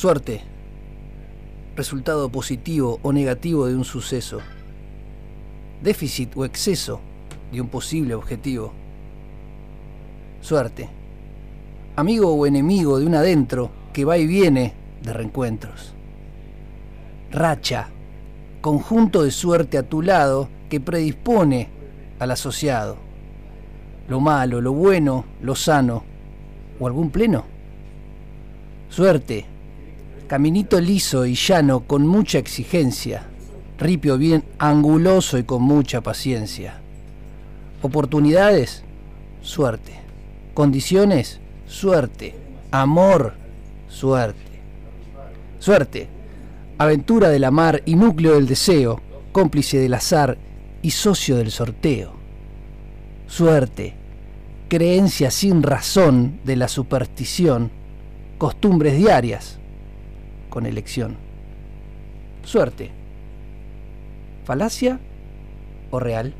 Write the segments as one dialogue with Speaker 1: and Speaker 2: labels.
Speaker 1: Suerte. Resultado positivo o negativo de un suceso. Déficit o exceso de un posible objetivo. Suerte. Amigo o enemigo de un adentro que va y viene de reencuentros. Racha. Conjunto de suerte a tu lado que predispone al asociado. Lo malo, lo bueno, lo sano. ¿O algún pleno? Suerte. Caminito liso y llano con mucha exigencia. Ripio bien anguloso y con mucha paciencia. Oportunidades, suerte. Condiciones, suerte. Amor, suerte. Suerte. Aventura de la mar y núcleo del deseo, cómplice del azar y socio del sorteo. Suerte. Creencia sin razón de la superstición, costumbres diarias con elección. Suerte. ¿Falacia o real?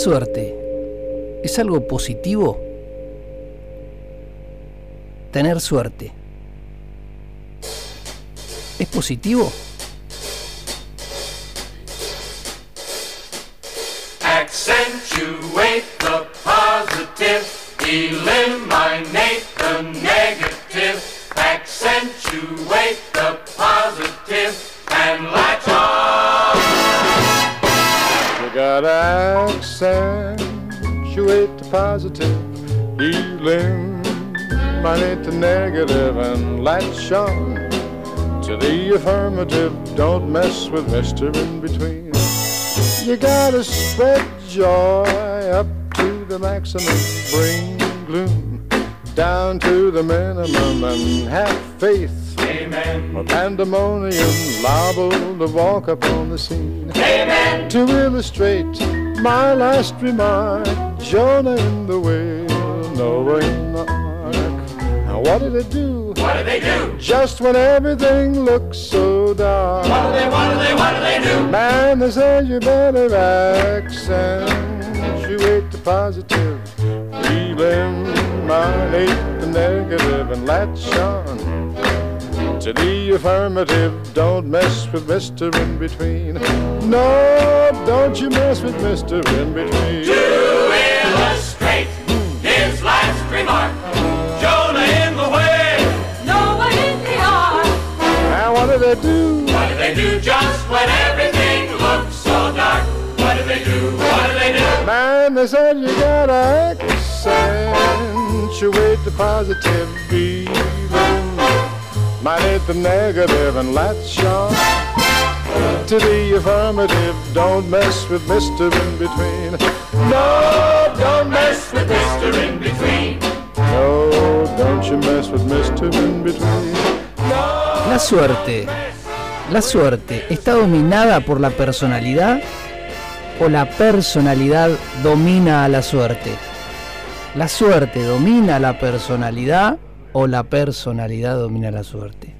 Speaker 2: Suerte es algo positivo? Tener suerte. ¿Es positivo?
Speaker 3: To the affirmative. Don't mess with Mr. In Between. You gotta spread joy up to the maximum, bring gloom down to the minimum, and have faith.
Speaker 4: Amen.
Speaker 3: A pandemonium liable to walk upon the scene.
Speaker 4: Amen.
Speaker 3: To illustrate my last remark, Jonah in the whale, Noah in the ark. Now what did it do?
Speaker 4: They do?
Speaker 3: Just when everything looks so dark.
Speaker 4: What do they, what do they, what do they do?
Speaker 3: Man, they said you better accentuate the positive, eliminate the negative, and latch on to the affirmative. Don't mess with Mr. In Between. No, don't you mess with Mr. In Between.
Speaker 4: Just when everything looks so dark? What do they do? What do they do?
Speaker 3: Man, they said you gotta accentuate the positive, even minus the negative, and latch on to the affirmative. Don't mess with Mr. In Between. No, don't mess with
Speaker 4: Mr. In Between.
Speaker 3: No, don't you mess with Mr. In Between.
Speaker 2: No, La suerte. ¿La suerte está dominada por la personalidad o la personalidad domina a la suerte? ¿La suerte domina a la personalidad o la personalidad domina la suerte?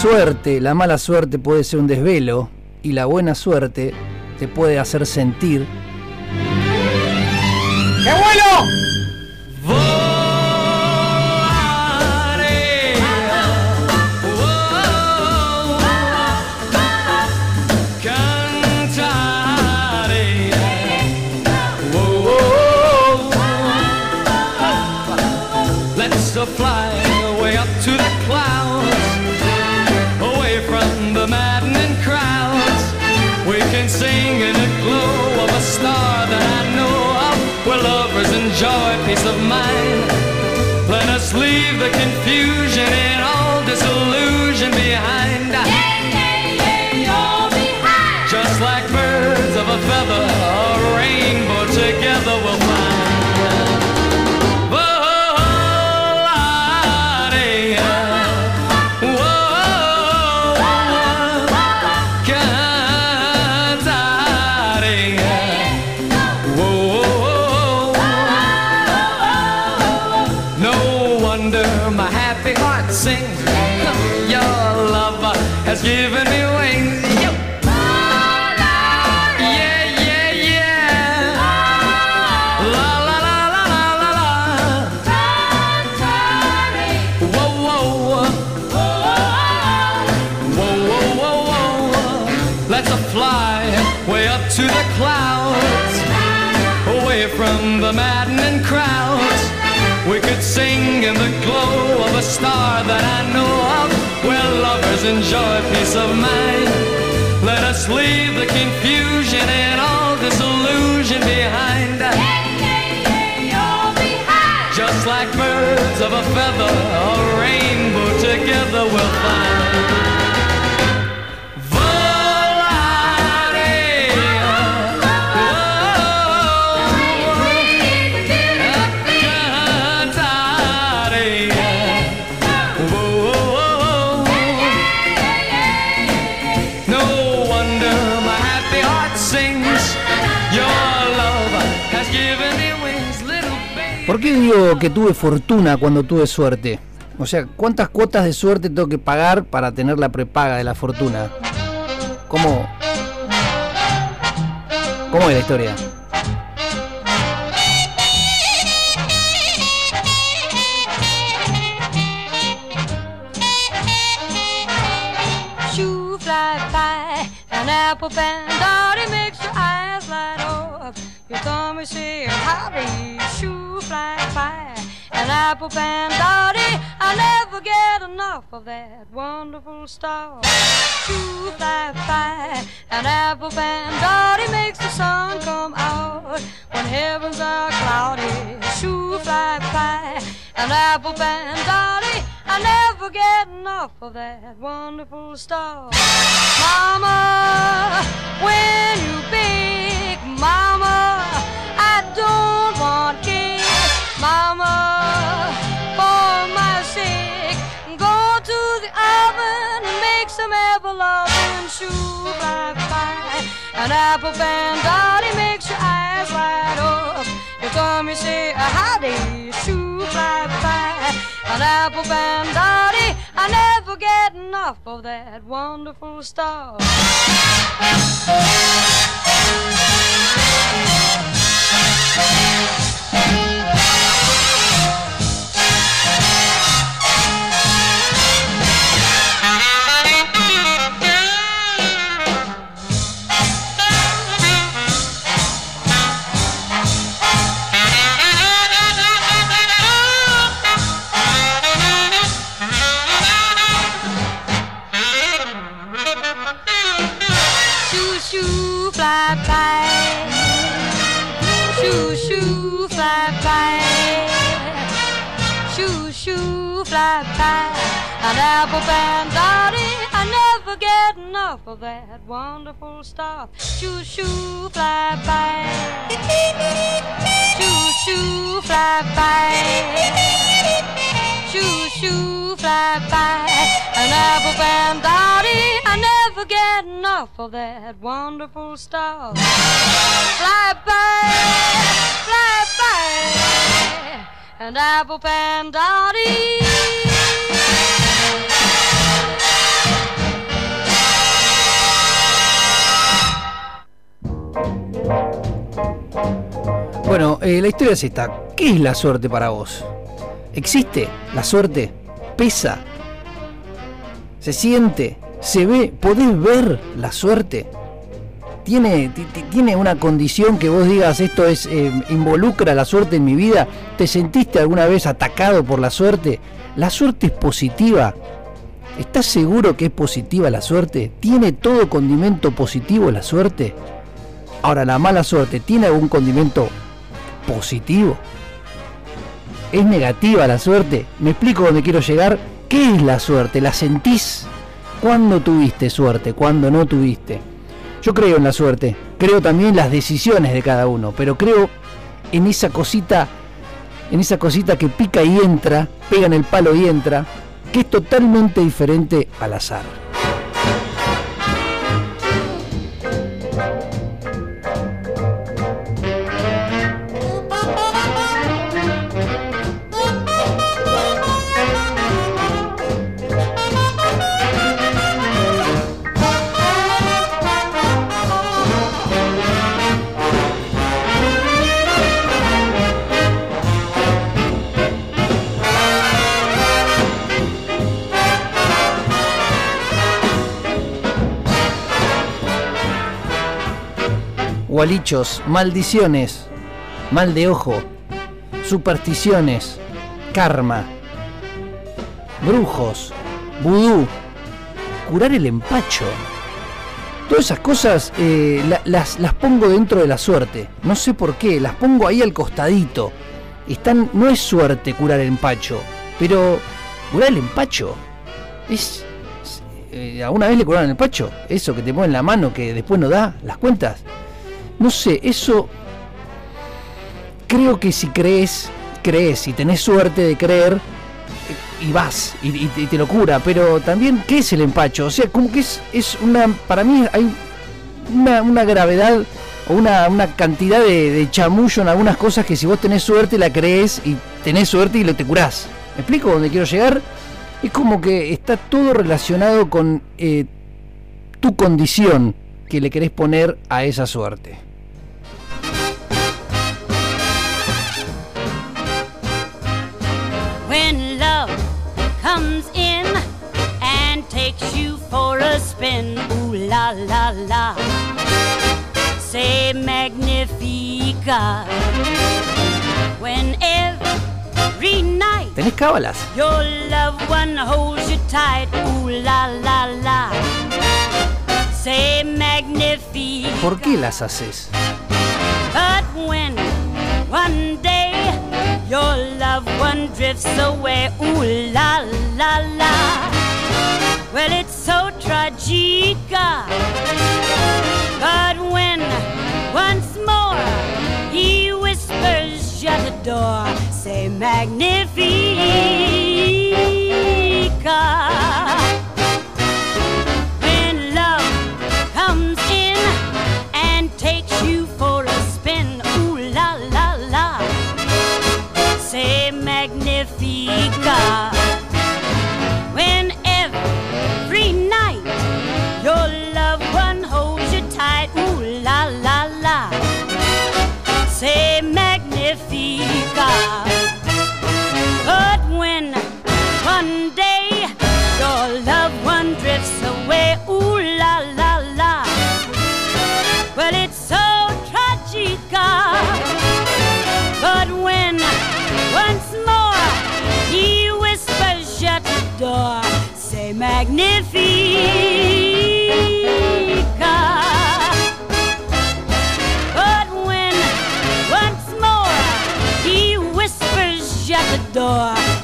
Speaker 2: Suerte, la mala suerte puede ser un desvelo y la buena suerte te puede hacer sentir
Speaker 4: the confusion star that I know of, where lovers enjoy peace of mind. Let us leave the confusion and all disillusion behind. Just like birds of a feather, a rainbow together we'll find.
Speaker 1: Qué digo que tuve fortuna cuando tuve suerte? O sea, ¿cuántas cuotas de suerte tengo que pagar para tener la prepaga de la fortuna? ¿Cómo? ¿Cómo es la historia?
Speaker 5: Shoo fly by, an apple bandari makes your eyes light up. Your tummy say howdy, shoo fly by, an apple bandari. I never get enough of that wonderful star. Shoo fly by, an apple bandari makes the sun come out when heavens are cloudy. Shoo fly by, an apple bandari. I never get enough of that wonderful star. Mama, when you big, Mama, I don't want cake. Mama, for my sake, go to the oven and make some apple loving shoe fly by. An apple bandari makes your eyes light up. Your tummy say a howdy, shoe fly by. An apple bandari, I never get enough of that wonderful star. Fly by. An apple bandari. I never get enough of that wonderful stuff. Shoo shoo fly by. Shoo shoo fly by. Shoo shoo fly by. An apple bandari. I never get enough of that wonderful stuff. Fly by, fly by. An apple bandari.
Speaker 1: Bueno, eh, la historia es esta. ¿Qué es la suerte para vos? ¿Existe la suerte? ¿Pesa? ¿Se siente? ¿Se ve? ¿Podés ver la suerte? ¿Tiene, ti- ti- ¿Tiene una condición que vos digas esto es eh, involucra la suerte en mi vida? ¿Te sentiste alguna vez atacado por la suerte? ¿La suerte es positiva? ¿Estás seguro que es positiva la suerte? ¿Tiene todo condimento positivo la suerte? Ahora, la mala suerte, ¿tiene algún condimento positivo? ¿Es negativa la suerte? Me explico dónde quiero llegar. ¿Qué es la suerte? ¿La sentís? ¿Cuándo tuviste suerte? ¿Cuándo no tuviste? Yo creo en la suerte. Creo también en las decisiones de cada uno. Pero creo en esa cosita, en esa cosita que pica y entra, pega en el palo y entra, que es totalmente diferente al azar. Gualichos, maldiciones, mal de ojo, supersticiones, karma, brujos, vudú, curar el empacho. Todas esas cosas eh, la- las, las pongo dentro de la suerte. No sé por qué, las pongo ahí al costadito. Están, no es suerte curar el empacho, pero curar el empacho es... eh, ¿Alguna vez le curaron el empacho? Eso que te en la mano que después no da las cuentas. No sé, eso creo que si crees, crees y tenés suerte de creer y vas y, y te, lo cura, pero también ¿qué es el empacho? O sea, como que es, es una, para mí hay una, una gravedad o una, una cantidad de, de chamullo en algunas cosas que si vos tenés suerte la crees y tenés suerte y lo te curás. ¿Me explico dónde quiero llegar? Es como que está todo relacionado con eh, tu condición que le querés poner a esa suerte.
Speaker 6: Spin. Ooh la la la. Say magnifica. When every night
Speaker 1: ¿Tenés cábalas?
Speaker 6: your loved one holds you tight. Ooh la la la. Say magnifica.
Speaker 1: ¿Por qué las haces?
Speaker 6: But when one day your loved one drifts away, ooh la la la. Well, it's so tragica. But when once more he whispers, shut the door, say magnifica.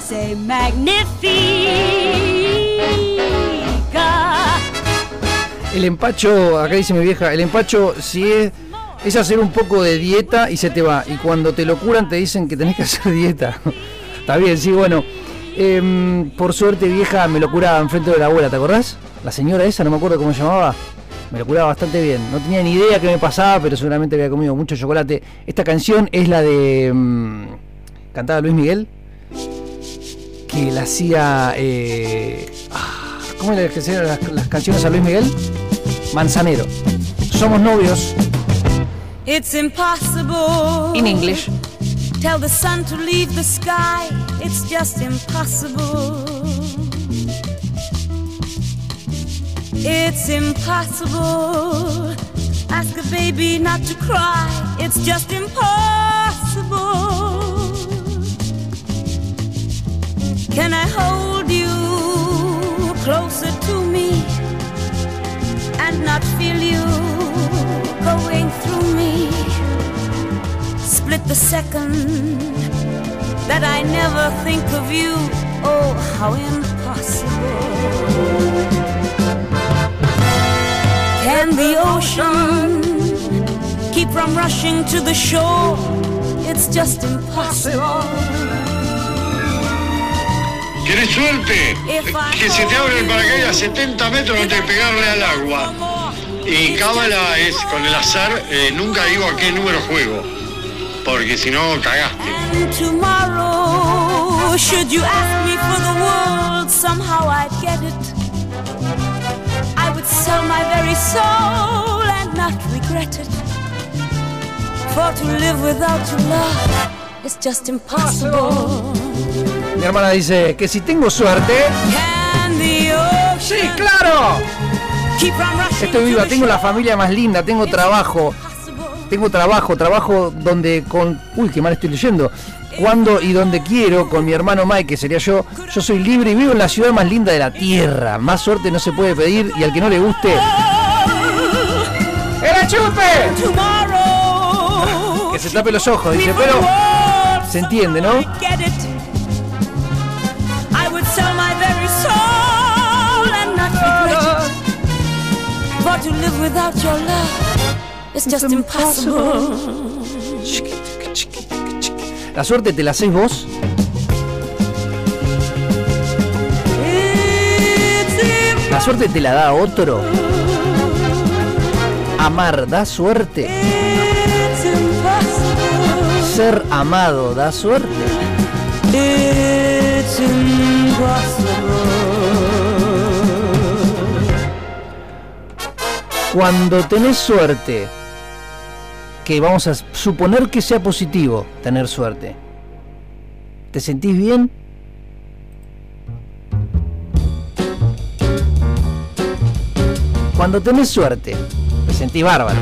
Speaker 6: Say magnifica.
Speaker 1: El empacho, acá dice mi vieja, el empacho si es, es hacer un poco de dieta y se te va. Y cuando te lo curan te dicen que tenés que hacer dieta. Está bien, sí, bueno. Em, por suerte vieja me lo curaba enfrente de la abuela, ¿te acordás? La señora esa, no me acuerdo cómo se llamaba. Me lo curaba bastante bien. No tenía ni idea qué me pasaba, pero seguramente había comido mucho chocolate. Esta canción es la de... em, cantaba Luis Miguel. Que la hacía... eh, ah, ¿Cómo era que hacían las, las canciones a Luis Miguel? Manzanero. Somos novios
Speaker 6: It's impossible
Speaker 1: in English.
Speaker 6: Tell the sun to leave the sky, it's just impossible. It's impossible. Ask a baby not to cry, it's just impossible. Can I hold you closer to me and not feel you going through me? Split the second that I never think of you. Oh, how impossible. Can the ocean keep from rushing to the shore? It's just impossible.
Speaker 7: ¿Querés suerte? Que se te abre el paracaídas a 70 metros antes de pegarle al agua. Y cábala es con el azar, eh, nunca digo a qué número juego. Porque si no, cagaste.
Speaker 6: For to live without your love is just impossible.
Speaker 1: Mi hermana dice que si tengo suerte, sí, claro. Estoy
Speaker 6: to
Speaker 1: viva, tengo la familia más linda, tengo trabajo, tengo trabajo, trabajo donde con, uy, qué mal estoy leyendo, cuando y donde quiero, con mi hermano Mike, que sería yo, yo soy libre y vivo en la ciudad más linda de la tierra. Más suerte no se puede pedir y al que no le guste, ¡Era chupe!
Speaker 6: Tomorrow,
Speaker 1: Que se tape los ojos, dice, pero se entiende, ¿no?
Speaker 6: somehow I'd get it. I would sell my very soul and not regret it. For to live without your love is just impossible.
Speaker 1: La suerte te la hacés vos. La suerte te la da otro. Amar da suerte. Ser amado da suerte. Cuando tenés suerte, que vamos a suponer que sea positivo tener suerte, ¿te sentís bien? Cuando tenés suerte, te sentís bárbaro.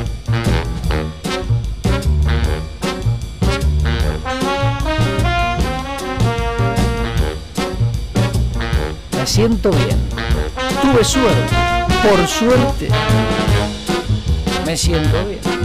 Speaker 1: Me siento bien. Tuve suerte. Por suerte. Me siento bien.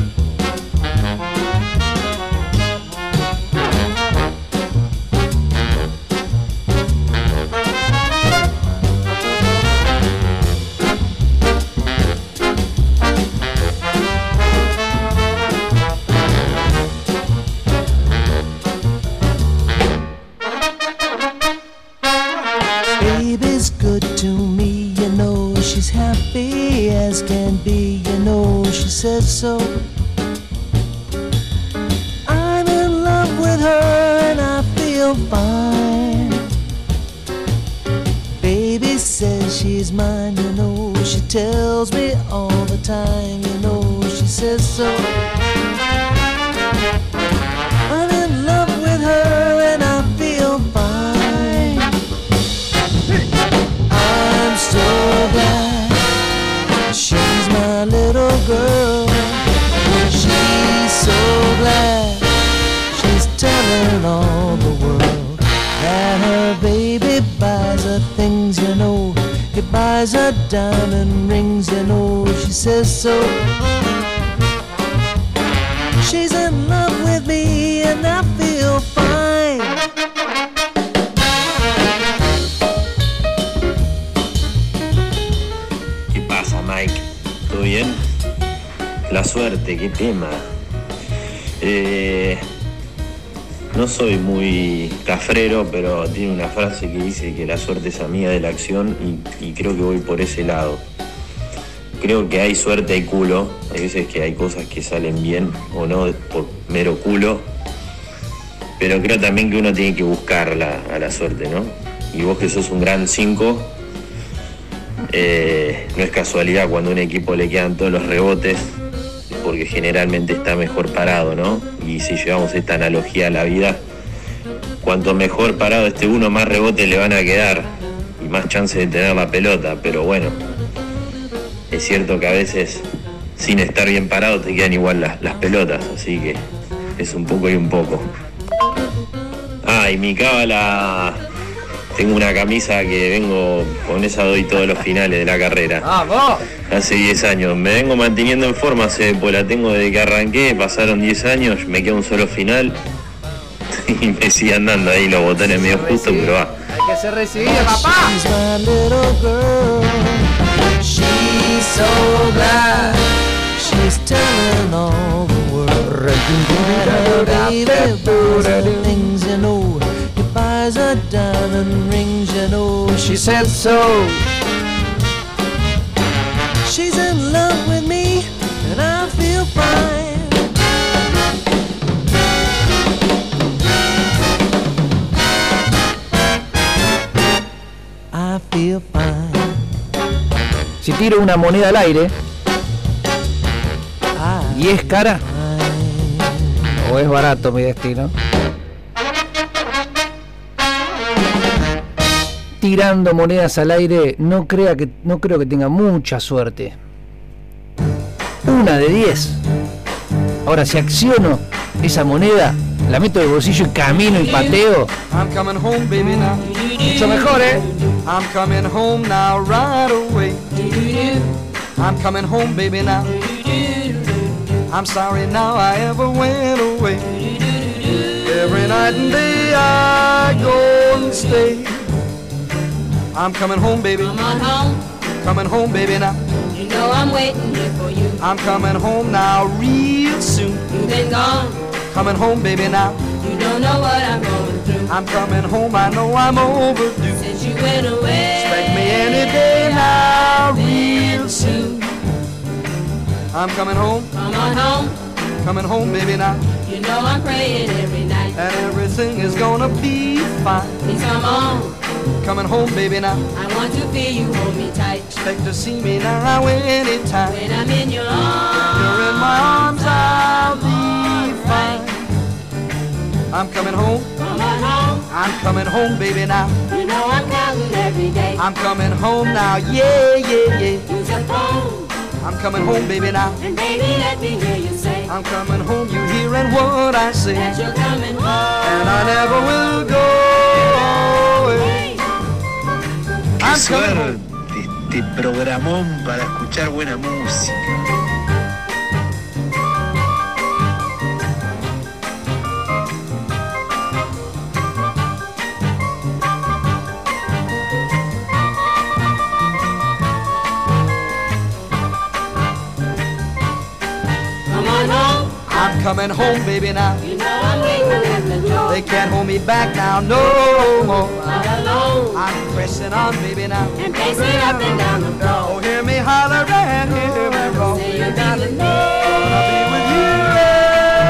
Speaker 8: So. She's in love with me and I feel fine.
Speaker 9: ¿Qué pasa, Mike? ¿Todo bien? La suerte, qué tema. Eh, no soy muy cafrero, pero tiene una frase que dice que la suerte es amiga de la acción y creo que voy por ese lado. Creo que hay suerte y culo. Hay veces que hay cosas que salen bien o no por mero culo. Pero creo también que uno tiene que buscar la- a la suerte, ¿no? Y vos que sos un gran 5, eh, no es casualidad cuando a un equipo le quedan todos los rebotes, porque generalmente está mejor parado, ¿no? y si llevamos esta analogía a la vida, cuanto mejor parado este uno, más rebotes le van a quedar y más chance de tener la pelota. Pero bueno, es cierto que a veces sin estar bien parado te quedan igual las, las pelotas, así que es un poco y un poco. Ah, y mi cábala, tengo una camisa que vengo, con esa doy todos los finales de la carrera.
Speaker 1: ¡Vamos!
Speaker 9: Hace 10 años. Me vengo manteniendo en forma, hace, pues la tengo desde que arranqué, pasaron 10 años, me queda un solo final. Y me sigue andando ahí los botones medio justo, pero va.
Speaker 1: Hay que ser recibido, papá.
Speaker 10: She's my little girl. She's so glad. She's telling all the world. that her baby buys her things, you know. He buys her diamond rings, you know.
Speaker 1: She said so.
Speaker 10: She's in love with me, and I feel fine. I feel fine.
Speaker 1: Si tiro una moneda al aire y es cara o es barato mi destino. Tirando monedas al aire, no crea que no creo que tenga mucha suerte. Una de 10. Ahora si acciono esa moneda, la meto de bolsillo y camino y pateo,
Speaker 4: I'm coming home, baby, now.
Speaker 1: mucho mejor, ¿eh?
Speaker 4: I'm coming home now, right away. I'm coming home, baby, now. I'm sorry now I ever went away. Every night and day I go and stay. I'm coming home, baby.
Speaker 5: Come on home,
Speaker 4: Coming home, baby, now.
Speaker 5: you know I'm waiting here for you.
Speaker 4: I'm coming home now, real soon.
Speaker 5: You've been gone,
Speaker 4: Coming home, baby, now.
Speaker 5: you don't know what I'm going through.
Speaker 4: I'm coming home, I know I'm overdue.
Speaker 5: Since you went away,
Speaker 4: Expect me any day now, real soon. I'm coming home,
Speaker 5: Come on home,
Speaker 4: coming home, baby, now.
Speaker 5: you know I'm praying every night.
Speaker 4: And everything is gonna be fine.
Speaker 5: Please come on,
Speaker 4: Coming home, baby, now.
Speaker 5: I want to feel you hold me tight.
Speaker 4: Expect to see me now anytime.
Speaker 5: When I'm in your arms,
Speaker 4: You're in my arms, I'll be. I'm coming home,
Speaker 5: come on home,
Speaker 4: I'm coming home, baby, now.
Speaker 5: you know I'm counting every day.
Speaker 4: I'm coming home now, yeah, yeah, yeah.
Speaker 5: Use your phone,
Speaker 4: I'm coming home, baby, now.
Speaker 5: and baby, let me hear you say
Speaker 4: I'm coming home, you hearing what I say.
Speaker 5: that you're coming home.
Speaker 4: And I never will go away.
Speaker 11: Qué
Speaker 4: I'm coming home.
Speaker 11: suerte este programón para escuchar buena música.
Speaker 4: Coming home, baby, now.
Speaker 5: you know I'm waiting at the door.
Speaker 4: They can't hold me back now, no more.
Speaker 5: All alone,
Speaker 4: I'm pressing on, baby, now.
Speaker 5: and pacing up and down the floor.
Speaker 4: Oh, hear me holler and hear me call.
Speaker 5: Say you'll be with me.
Speaker 4: Gonna be with you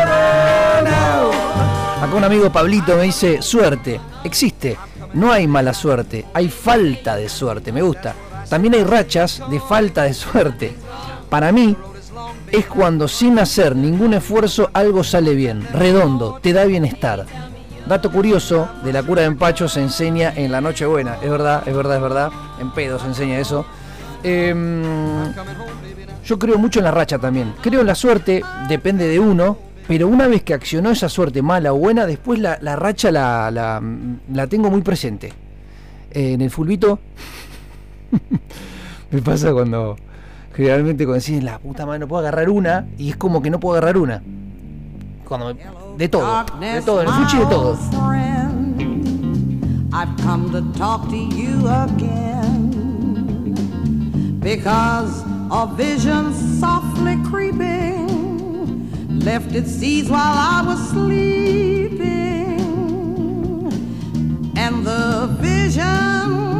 Speaker 4: ever now.
Speaker 1: Acá un amigo Pablito me dice, suerte, existe, no hay mala suerte, hay falta de suerte, me gusta. También hay rachas de falta de suerte. Para mí es cuando sin hacer ningún esfuerzo algo sale bien, redondo, te da bienestar. Dato curioso, de la cura de empacho se enseña en la Nochebuena, es verdad, es verdad, es verdad, en pedo se enseña eso. Em, yo creo mucho en la racha también. Creo en la suerte, depende de uno, pero una vez que accionó esa suerte mala o buena, después la, racha la tengo muy presente. Eh, en el fulbito me pasa cuando generalmente cuando decís la puta madre no puedo agarrar una y es como que no puedo agarrar una. Cuando me- de todo, de todo, en el fuchi de todo.
Speaker 12: I've come to talk to you again because a vision softly creeping left its seeds while I was sleeping, and the vision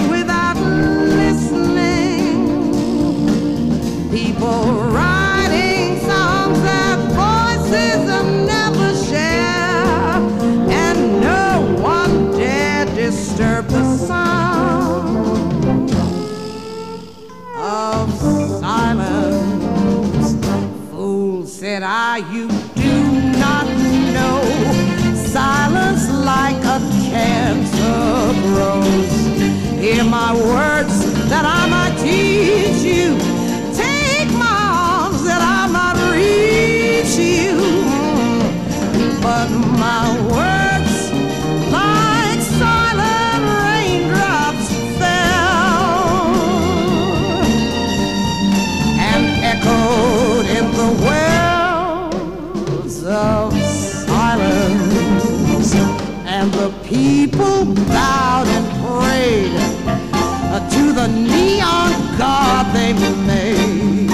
Speaker 12: my words that I might teach you. But my words, like silent raindrops, fell and echoed in the wells of silence. And the people bowed and prayed to the neon god they made.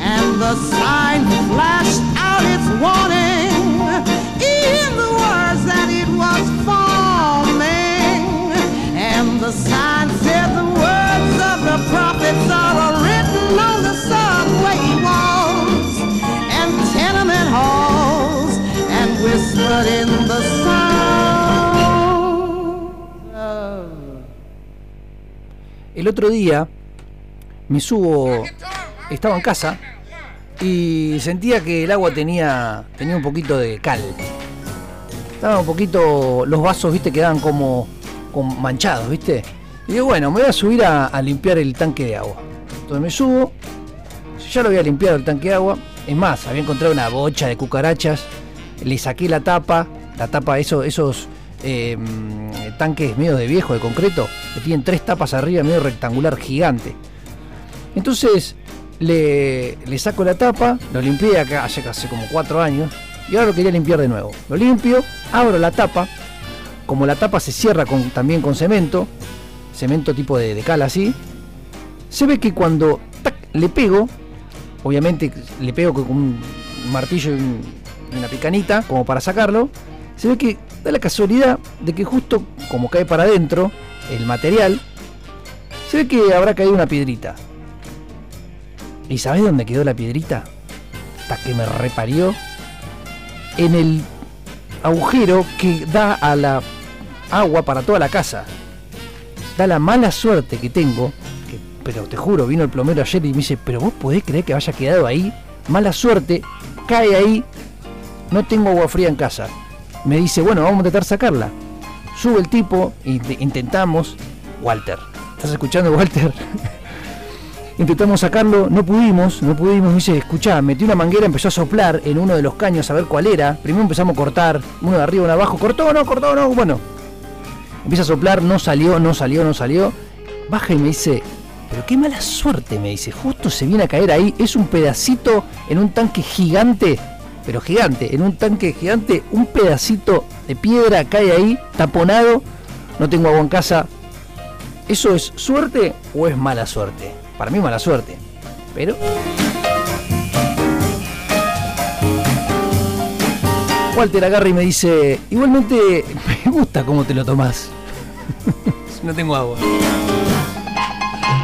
Speaker 12: And the sign flashed out its warning
Speaker 1: El otro día me subo, estaba en casa y sentía que el agua tenía, tenía un poquito de cal. Estaba un poquito, los vasos, viste, quedaban como, como manchados, viste. Y digo, bueno, me voy a subir a, a limpiar el tanque de agua. Entonces me subo, ya lo había limpiado el tanque de agua. Es más, había encontrado una bocha de cucarachas, le saqué la tapa, la tapa, eso, esos mm, tanques medio de viejo, de concreto, que tienen tres tapas arriba, medio rectangular, gigante. Entonces le, saco la tapa, lo limpié acá hace, como cuatro años, y ahora lo quería limpiar de nuevo. Lo limpio, abro la tapa, como la tapa se cierra con, también con cemento, cemento tipo de, de cal así, se ve que cuando le pego, obviamente le pego con un martillo y un- una picanita como para sacarlo, se ve que da la casualidad de que justo como cae para adentro el material, se ve que habrá caído una piedrita. ¿Y sabés dónde quedó la piedrita? Hasta que me reparió en el agujero que da a la agua para toda la casa. Da la mala suerte que tengo, que- pero te juro, vino el plomero ayer y me dice, pero vos podés creer que haya quedado ahí, mala suerte, cae ahí, no tengo agua fría en casa. Me dice, bueno, vamos a intentar sacarla. Sube el tipo, int- intentamos, Walter, ¿estás escuchando Walter? Intentamos sacarlo, no pudimos, no pudimos. Me dice, escuchá, metí una manguera, empezó a soplar en uno de los caños a ver cuál era. Primero empezamos a cortar, uno de arriba, uno de abajo, cortó, no, cortó, no, bueno. Empieza a soplar, no salió, no salió, no salió. Baja y me dice, pero qué mala suerte, me dice, justo se viene a caer ahí. Es un pedacito en un tanque gigante, pero gigante, en un tanque gigante, un pedacito de piedra cae ahí, taponado. No tengo agua en casa. ¿Eso es suerte o es mala suerte? Para mí mala suerte. Pero... Walter agarra y me dice, igualmente me gusta cómo te lo tomás. no tengo agua.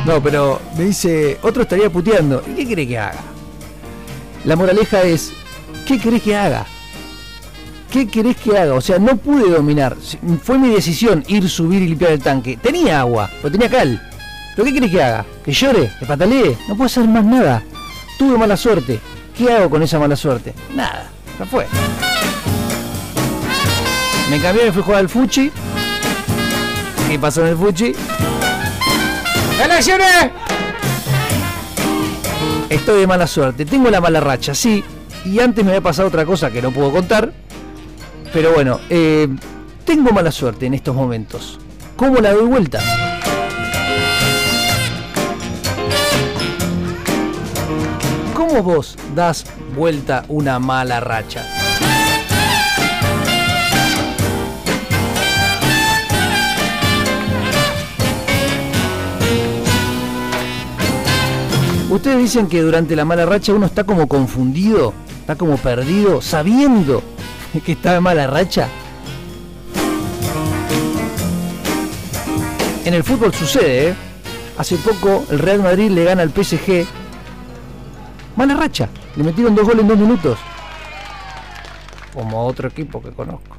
Speaker 1: No, pero me dice, otro estaría puteando. ¿Y qué querés que haga? La moraleja es, ¿qué querés que haga? ¿Qué querés que haga? O sea, no pude dominar. Fue mi decisión ir, subir y limpiar el tanque. Tenía agua, pero tenía cal. ¿Pero qué querés que haga? ¿Que llore? ¿Que patalee? No puedo hacer más nada. Tuve mala suerte. ¿Qué hago con esa mala suerte? Nada, ya fue. Me cambié, me fui a jugar al Fuchi. ¿Qué pasó en el Fuchi? ¡Elecciones! Estoy de mala suerte. Tengo la mala racha, sí. Y antes me había pasado otra cosa que no puedo contar. Pero bueno, eh, tengo mala suerte en estos momentos. ¿Cómo la doy vuelta? ¿Cómo vos das vuelta una mala racha? Ustedes dicen que durante la mala racha uno está como confundido, está como perdido, sabiendo que está en mala racha. En el fútbol sucede, ¿eh? Hace poco el Real Madrid le gana al PSG. Mala racha. Le metieron dos goles en dos minutos. Como otro equipo que conozco.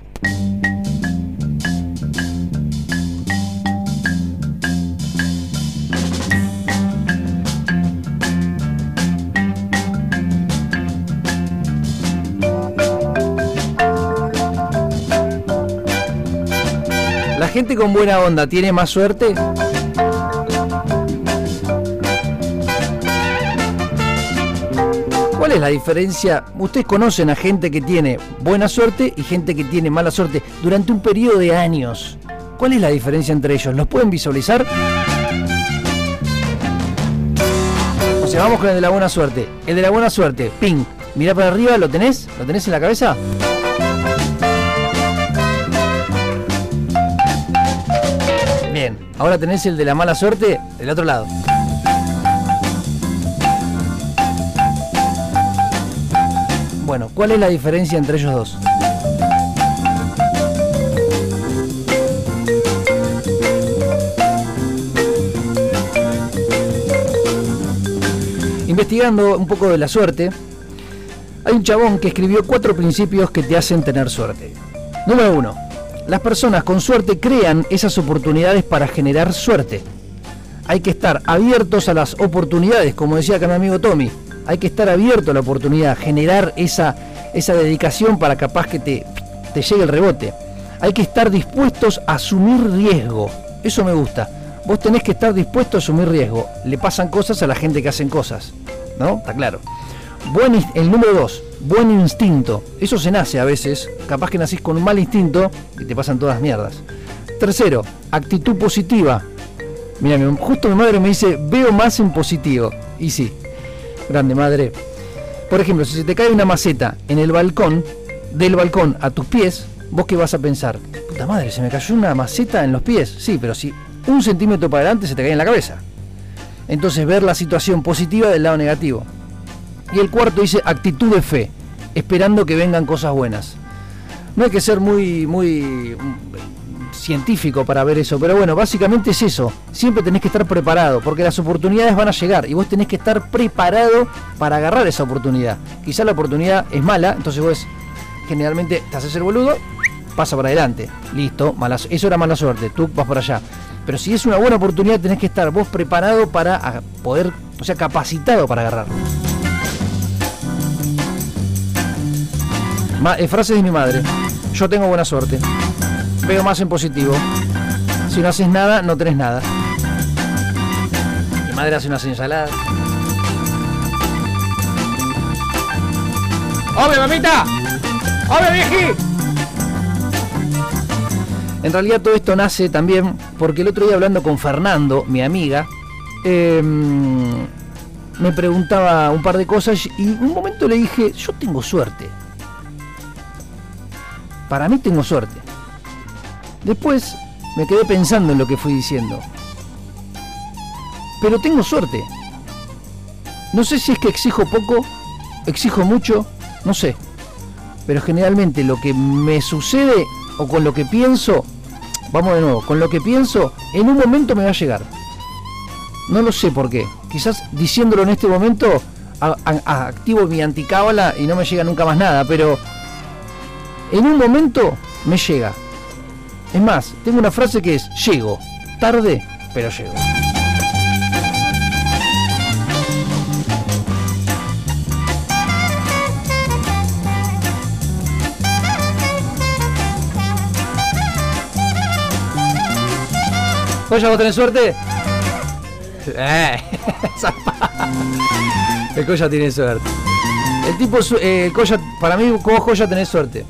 Speaker 1: Gente con buena onda tiene más suerte? ¿Cuál es la diferencia? Ustedes conocen a gente que tiene buena suerte y gente que tiene mala suerte durante un periodo de años. ¿Cuál es la diferencia entre ellos? ¿Los pueden visualizar? O sea, vamos con el de la buena suerte. El de la buena suerte, ping. Mira para arriba, ¿lo tenés? ¿Lo tenés en la cabeza? Ahora tenés el de la mala suerte del otro lado. Bueno, ¿cuál es la diferencia entre ellos dos? Investigando un poco de la suerte, hay un chabón que escribió cuatro principios que te hacen tener suerte. Número uno, las personas con suerte crean esas oportunidades para generar suerte. Hay que estar abiertos a las oportunidades, como decía acá mi amigo Tommy. Hay que estar abierto a la oportunidad, generar esa, esa dedicación para capaz que te, te llegue el rebote. Hay que estar dispuestos a asumir riesgo. Eso me gusta. Vos tenés que estar dispuesto a asumir riesgo. Le pasan cosas a la gente que hacen cosas. ¿No? Está claro. Buen, el número dos, buen instinto. Eso se nace a veces. Capaz que nacís con un mal instinto y te pasan todas mierdas. Tercero, actitud positiva. Mira, mi- justo mi madre me dice, veo más en positivo. Y sí, grande madre. Por ejemplo, si se te cae una maceta en el balcón, del balcón a tus pies, ¿vos qué vas a pensar? Puta madre, se me cayó una maceta en los pies. Sí, pero si un centímetro para adelante se te cae en la cabeza. Entonces ver la situación positiva del lado negativo. Y el cuarto dice actitud de fe, esperando que vengan cosas buenas. No hay que ser muy, muy mm, científico para ver eso, pero bueno, básicamente es eso. Siempre tenés que estar preparado, porque las oportunidades van a llegar y vos tenés que estar preparado para agarrar esa oportunidad. Quizá la oportunidad es mala, entonces vos generalmente te haces el boludo, pasa para adelante. Listo, mala, eso era mala suerte, tú vas por allá. Pero si es una buena oportunidad, tenés que estar vos preparado para poder, o sea, capacitado para agarrarlo. Ma- eh, frase de mi madre. Yo tengo buena suerte. Veo más en positivo. Si no haces nada, no tenés nada. Mi madre hace unas ensaladas. ¡Ove, mamita! ¡Ove, vieji! En realidad todo esto nace también porque el otro día hablando con Fernando, mi amiga, em, me preguntaba un par de cosas y un momento le dije, yo tengo suerte. Para mí tengo suerte. Después me quedé pensando en lo que fui diciendo. Pero tengo suerte. No sé si es que exijo poco, exijo mucho, no sé. Pero generalmente lo que me sucede o con lo que pienso, vamos de nuevo, con lo que pienso, en un momento me va a llegar. No lo sé por qué. Quizás diciéndolo en este momento activo mi anticábala y no me llega nunca más nada, pero en un momento me llega. Es más, tengo una frase que es, llego, tarde, pero llego. ¿Vos ya vos tenés suerte? Eh. El Coya tiene suerte. El tipo, eh, Coya, para mí, vos Coya tenés suerte.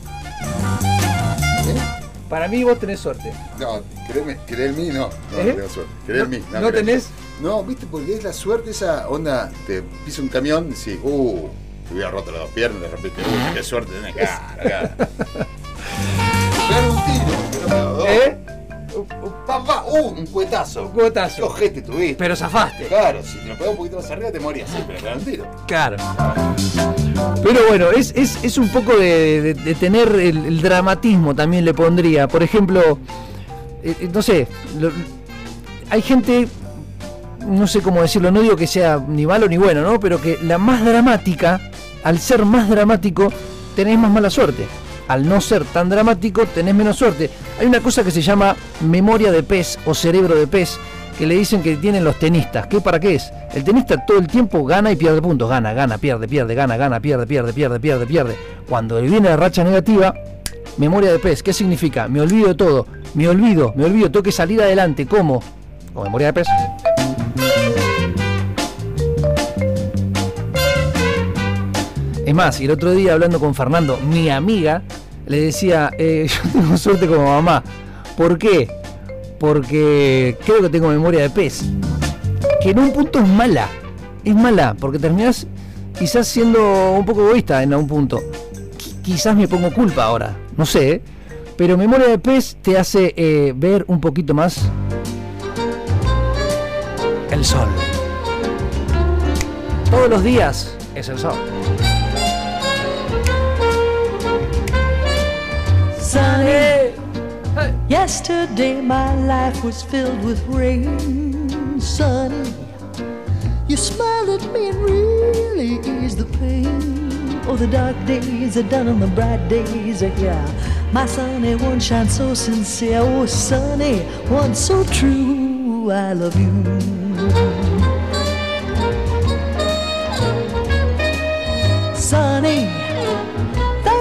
Speaker 1: Para mí vos tenés suerte.
Speaker 13: No, créeme, creer en mí no. No,
Speaker 1: ¿Eh?
Speaker 13: no tengo suerte. En
Speaker 1: No-
Speaker 13: mí.
Speaker 1: ¿no
Speaker 13: creer en mí.
Speaker 1: tenés?
Speaker 13: No, viste, porque es la suerte esa onda. Te pisa un camión y decís, uh, te hubiera roto las dos piernas, de repente, uh, qué suerte tenés. Un tiro, dos.
Speaker 1: ¿Eh?
Speaker 13: Pa, pa, uh, un cuetazo.
Speaker 1: Un cuetazo.
Speaker 13: Qué ojete tuviste.
Speaker 1: Pero zafaste.
Speaker 13: Claro, si te lo pegás un poquito más arriba te morías, sí, pero.
Speaker 1: Claro. Pero bueno, es, es, es un poco de, de- de tener el, el dramatismo también le pondría. Por ejemplo, eh, eh, no sé, lo- hay gente, no sé cómo decirlo, no digo que sea ni malo ni bueno, ¿no? Pero que la más dramática, al ser más dramático, tenés más mala suerte. Al no ser tan dramático, tenés menos suerte. Hay una cosa que se llama memoria de pez o cerebro de pez, que le dicen que tienen los tenistas. ¿Qué para qué es? El tenista todo el tiempo gana y pierde puntos. Gana, gana, pierde, pierde, gana, gana, pierde, pierde, pierde, pierde, pierde. Cuando viene la racha negativa, memoria de pez. ¿Qué significa? Me olvido de todo. Me olvido, me olvido. Tengo que salir adelante. ¿Cómo? Con memoria de pez. Es más, el otro día hablando con Fernando, mi amiga, le decía, eh, yo tengo suerte como mamá. ¿Por qué? Porque creo que tengo memoria de pez. Que en un punto es mala. Es mala, porque terminás quizás siendo un poco egoísta en algún punto. Qui- Quizás me pongo culpa ahora, no sé. ¿eh? Pero memoria de pez te hace eh, ver un poquito más el sol. Todos los días es el sol.
Speaker 10: Yesterday my life was filled with rain. Sunny. You smiled at me and really eased the pain. Oh, the dark days are done and the bright days are here. My sunny one shines so sincere. Oh, sunny one so true. I love you. Sunny.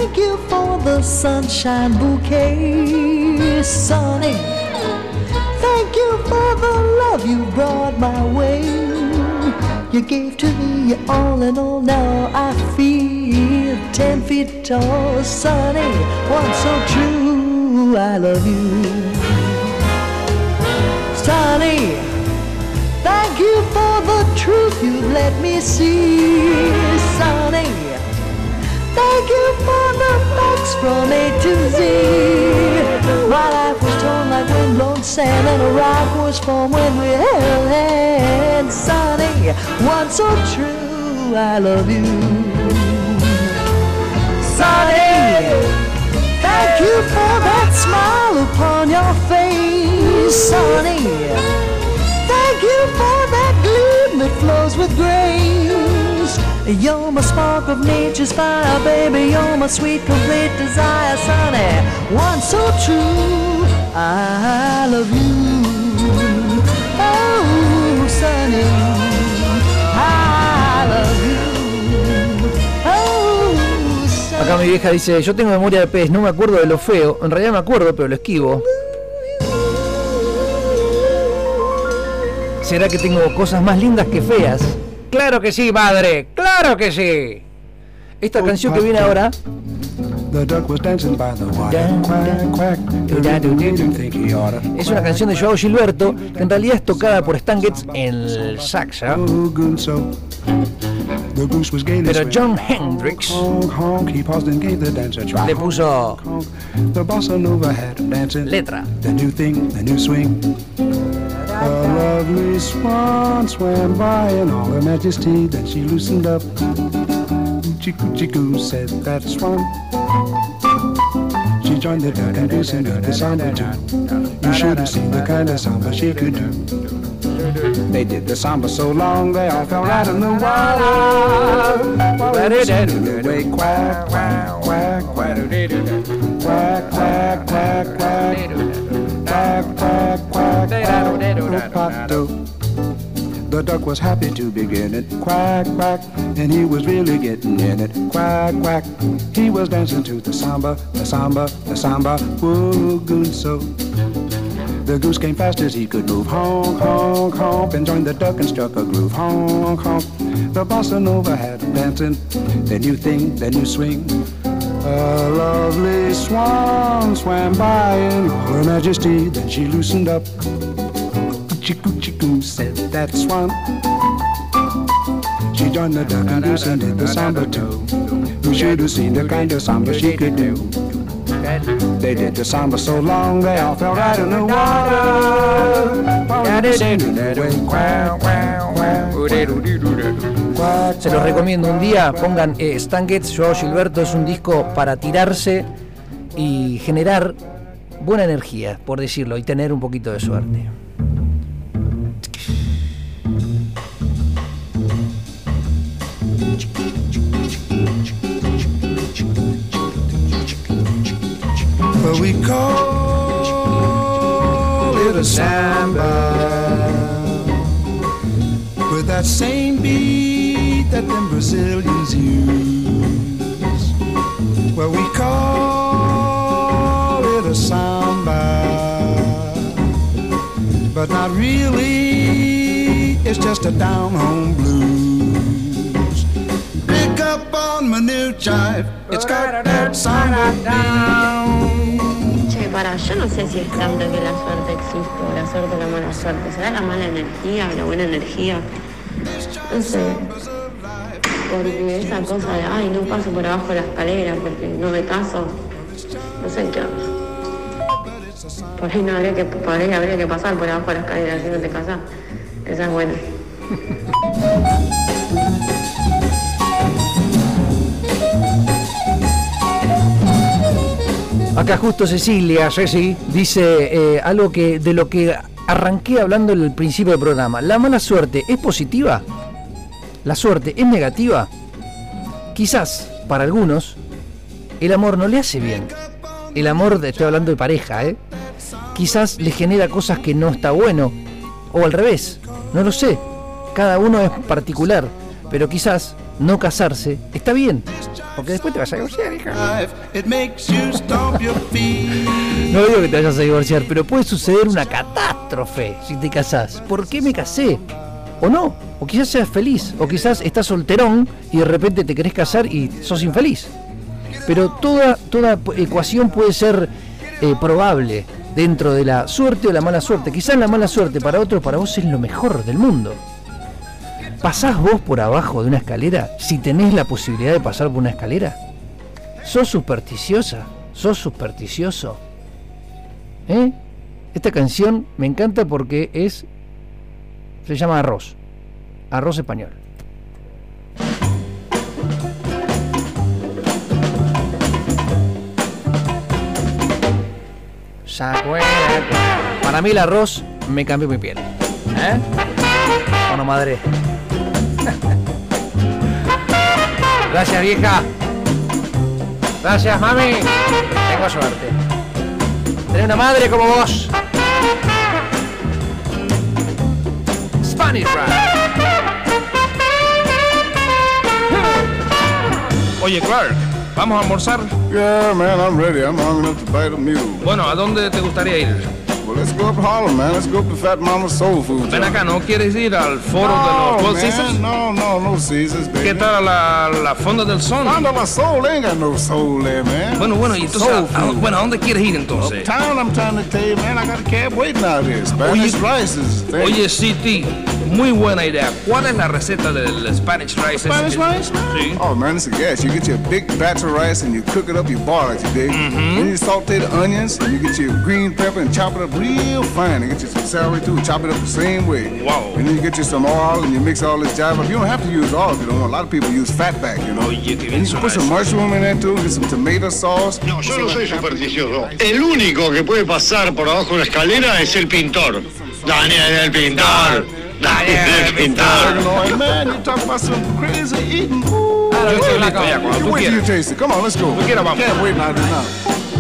Speaker 10: Thank you for the sunshine bouquet, Sunny. Thank you for the love you brought my way. You gave to me all in all. Now I feel ten feet tall, Sunny. One so true, I love you, Sunny. Thank you for the truth you've let me see, Sunny. Thank you for the facts from A to Z. My life was torn like windblown sand, and a rock was formed when we held hands. Sunny, one so true, I love you. Sunny, thank you for that smile upon your face. Sunny, thank you for that gleam that flows with grace. You're my spark of nature's fire, baby. You're my sweet, complete desire, Sunny. One so true, I love you. Oh, Sunny, I love you. Oh, Sunny.
Speaker 1: Acá mi vieja dice, yo tengo memoria de pez, no me acuerdo de lo feo. En realidad me acuerdo, pero lo esquivo. ¿Será que tengo cosas más lindas que feas? Claro que sí, madre. Claro que sí. Esta canción que viene ahora. Es una canción de Joao Gilberto que en realidad es tocada por Stangets en el sax. Pero John
Speaker 14: Hendrix
Speaker 1: le puso letra.
Speaker 14: The the. A lovely swan swam by in all her majesty. Then she loosened up. Oochie coochie coo said that swan. She joined the duck and goose and did the samba too. You should have seen the kind of samba she could do. They did the samba so long they all fell right in the water. While they singing away quack quack quack quack quack quack quack quack quack quack quack. The duck was happy to begin it, quack quack, and he was really getting in it, quack quack. He was dancing to the samba, the samba, the samba, woo so. The goose came fast as he could move. Honk, honk, honk, and joined the duck and struck a groove. Honk, honk. The bossa nova had him dancing. The new thing, the new swing. A lovely swan swam by in all her majesty. Then she loosened up. Coochie coochie coo said that swan. She joined the duck and goose and did the samba too. You should have seen the kind of samba she could do. They did the samba so long they all fell right in the water. While we singing that way, quack, quack.
Speaker 1: Se los recomiendo un día, pongan eh, Joao Gilberto, es un disco para tirarse y generar buena energía, por decirlo, y tener un poquito de suerte.
Speaker 12: But we with that same beat that them Brazilians use. Well, we call it a samba, but not really. It's just a down home blues. Pick up on my new jive. It's got that samba down.
Speaker 15: Para, yo no sé si es tanto que la suerte existe o la suerte o la mala suerte. ¿Será la mala energía o la buena energía? No sé. Porque esa cosa de, ay, no paso por abajo de la escalera porque no me caso, no sé qué onda. Por ahí no habría que, por ahí habría que pasar por abajo de la escalera si no te casas. Esa es buena.
Speaker 1: Acá justo Cecilia, Ceci, dice eh, algo que de lo que arranqué hablando en el principio del programa. ¿La mala suerte es positiva? ¿La suerte es negativa? Quizás, para algunos, el amor no le hace bien. El amor, estoy hablando de pareja, ¿eh? Quizás le genera cosas que no está bueno. O al revés, no lo sé. Cada uno es particular. Pero quizás no casarse está bien. Porque después te vas a divorciar, hija. No digo que te vayas a divorciar, pero puede suceder una catástrofe si te casás. ¿Por qué me casé? O no, o quizás seas feliz, o quizás estás solterón y de repente te querés casar y sos infeliz. Pero toda, toda ecuación puede ser eh, probable dentro de la suerte o la mala suerte. Quizás la mala suerte para otro, para vos es lo mejor del mundo. ¿Pasás vos por abajo de una escalera si tenés la posibilidad de pasar por una escalera? ¿Sos supersticiosa? ¿Sos supersticioso? ¿Eh? Esta canción me encanta porque es. Se llama Arroz. Arroz español. Para mí el arroz me cambió mi piel. ¿Eh? ¿O no, madre? Gracias, vieja. Gracias, mami. Tengo suerte. Tener una madre como vos. Spanish rap.
Speaker 16: Oye, Clark, ¿vamos a almorzar?
Speaker 17: Yeah, man, I'm ready. I'm hungry enough to bite a mule.
Speaker 16: Bueno, ¿a dónde te gustaría ir?
Speaker 17: Well, let's go up Harlem, man. Let's go up to Fat Mama's Soul Food.
Speaker 16: Ven acá, ¿no quieres ir al foro
Speaker 17: no,
Speaker 16: de los Four Seasons?
Speaker 17: No, no, no Caesars, baby.
Speaker 16: ¿Qué tal la, la fonda del son?
Speaker 17: Fonda la Soul ain't got no soul there, man.
Speaker 16: Bueno, bueno, y entonces,
Speaker 17: Soul
Speaker 16: ¿a- a- bueno, ¿a dónde quieres ir entonces?
Speaker 17: Uptown, I'm trying to tell you, man. I got a cab waiting out here. Spanish rices. Thank
Speaker 16: Oye, City, muy buena idea. ¿Cuál es la receta del Spanish rice?
Speaker 17: Spanish rice?
Speaker 16: Sí.
Speaker 17: Oh man, it's a gas. You get your big batch of rice and you cook it up, you boil it, you dig?
Speaker 16: Mm-hmm.
Speaker 17: Then you saute the onions and you get your green pepper and chop it up real fine. And get you some celery too, chop it up the same way.
Speaker 16: Wow.
Speaker 17: And then you get you some oil and you mix all this jive up. You don't have to use oil if you don't want. A lot of people use fatback, you know.
Speaker 16: Qué
Speaker 17: And you put some mushroom in there too, get some tomato sauce.
Speaker 7: No, yo no soy supersticioso. El único que puede pasar por abajo de la escalera es el pintor. Daniel el pintor. Daniel el pintor.
Speaker 17: Lord, man, you talk about some crazy eating. Ooh,
Speaker 16: Yo estoy listo ya, cuando tú
Speaker 17: wait till you taste it. Come on, let's go.
Speaker 16: Quieras, vamos.
Speaker 17: Can't wait now, now.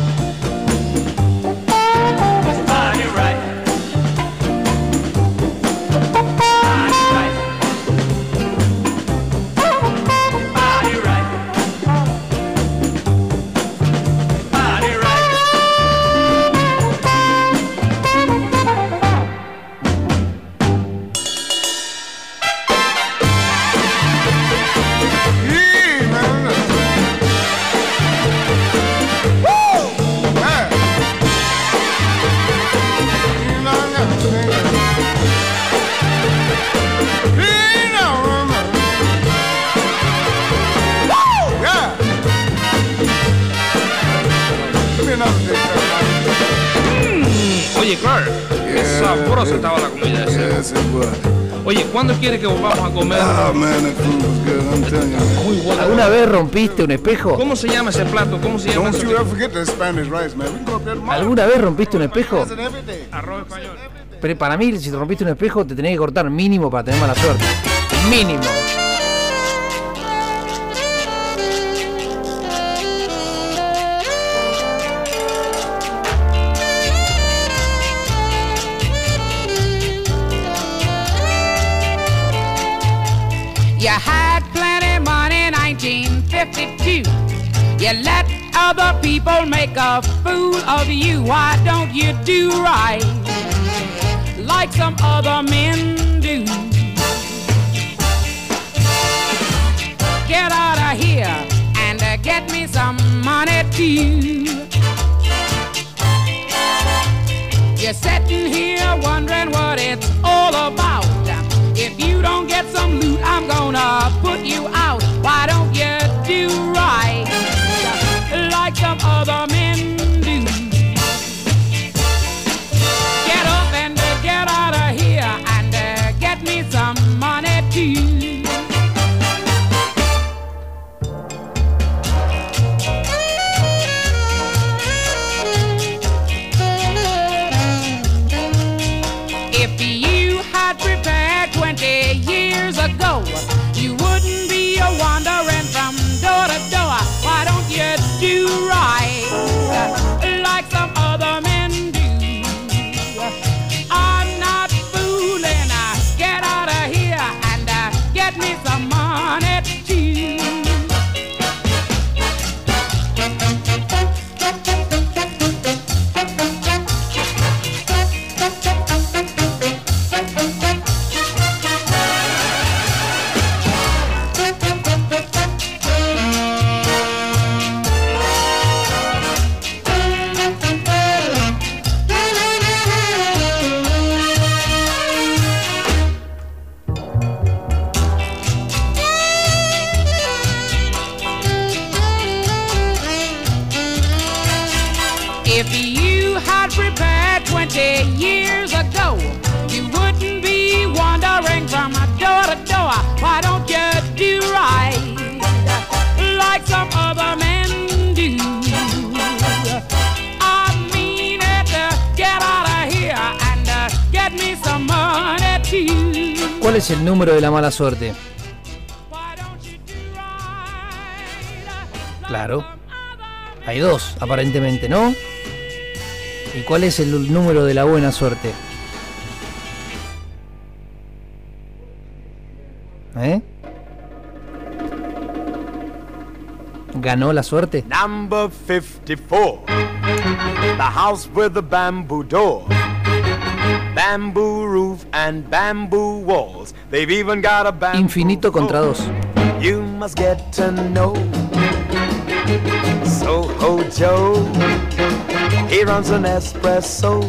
Speaker 1: Rompiste un espejo?
Speaker 16: ¿Cómo se llama ese plato? ¿Cómo se llama
Speaker 14: Don't
Speaker 16: ese
Speaker 14: you ever forget that Spanish rice, man. We can go up there tomorrow.
Speaker 1: ¿Alguna vez rompiste un espejo?
Speaker 16: Arroz español.
Speaker 1: Pero para mí, si te rompiste un espejo, te tenés que cortar mínimo para tener mala suerte. Mínimo.
Speaker 18: People make a fool of you. Why don't you do right like some other men do? Get out of here and uh, get me some money too. You're sitting here wondering what it's all about. If you don't get some loot, I'm gonna put you out. Why don't you
Speaker 1: es el número de la mala suerte? Claro. Hay dos, aparentemente, ¿no? ¿Y cuál es el número de la buena suerte? ¿Eh? ¿Ganó la suerte?
Speaker 19: Number 54. The house with the bamboo door. Bamboo roof and bamboo walls. They've even got a bamboo.
Speaker 1: Infinito contra dos.
Speaker 19: You must get to know Soho Joe. He runs an espresso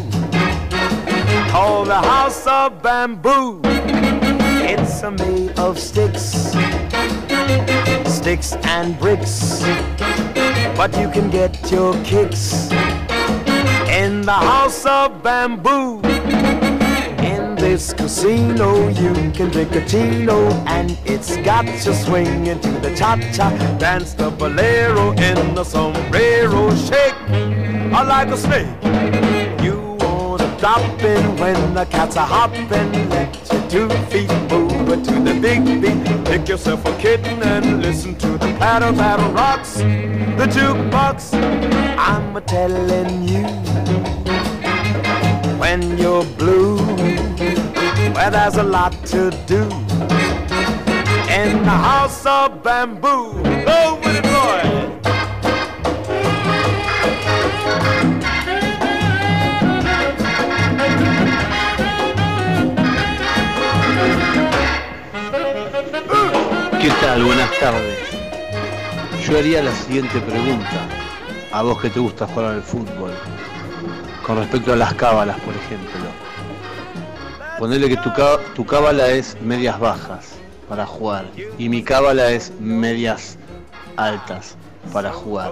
Speaker 19: called the House of Bamboo. It's a made of sticks, sticks and bricks. But you can get your kicks in the House of Bamboo. This casino, you can drink a Tino, and it's got you swinging to the cha-cha. Dance the bolero in the sombrero shake, or like a snake. You wanna drop in when the cats are hopping, let your two feet move to the big beat. Pick yourself a kitten and listen to the patter patter rocks, the jukebox. I'm a telling you when you're blue. Where there's a lot to do in the house of bamboo.
Speaker 20: ¿Qué tal? Buenas tardes. Yo haría la siguiente pregunta, a vos que te gusta jugar al fútbol, con respecto a las cábalas, por ejemplo. Ponele que tu, tu cábala es medias bajas para jugar y mi cábala es medias altas para jugar.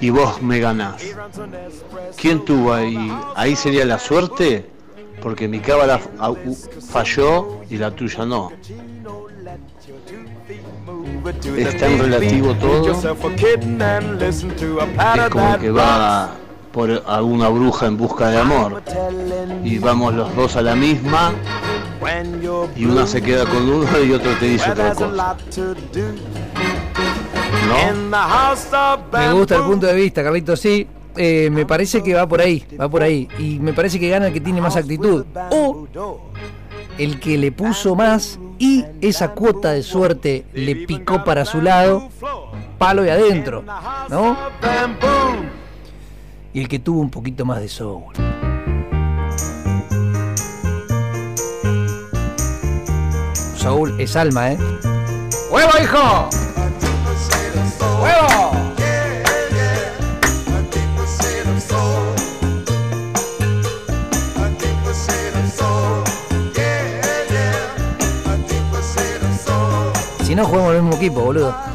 Speaker 20: y vos me ganás. ¿Quién tuvo ahí? ¿Ahí sería la suerte? Porque mi cábala fa- falló y la tuya no. Es tan relativo todo. Es como que va por alguna bruja en busca de amor. Y vamos los dos a la misma. Y una se queda con uno y otro te dice otra cosa.
Speaker 1: Me gusta el punto de vista, Carlito, sí. Eh, me parece que va por ahí, va por ahí. Y me parece que gana el que tiene más actitud. O el que le puso más y esa cuota de suerte le picó para su lado, palo y adentro, ¿no? Y el que tuvo un poquito más de soul. Saúl es alma, ¿eh? ¡Huevo, hijo! ¡Huevo! Si no, jugamos el mismo equipo, boludo.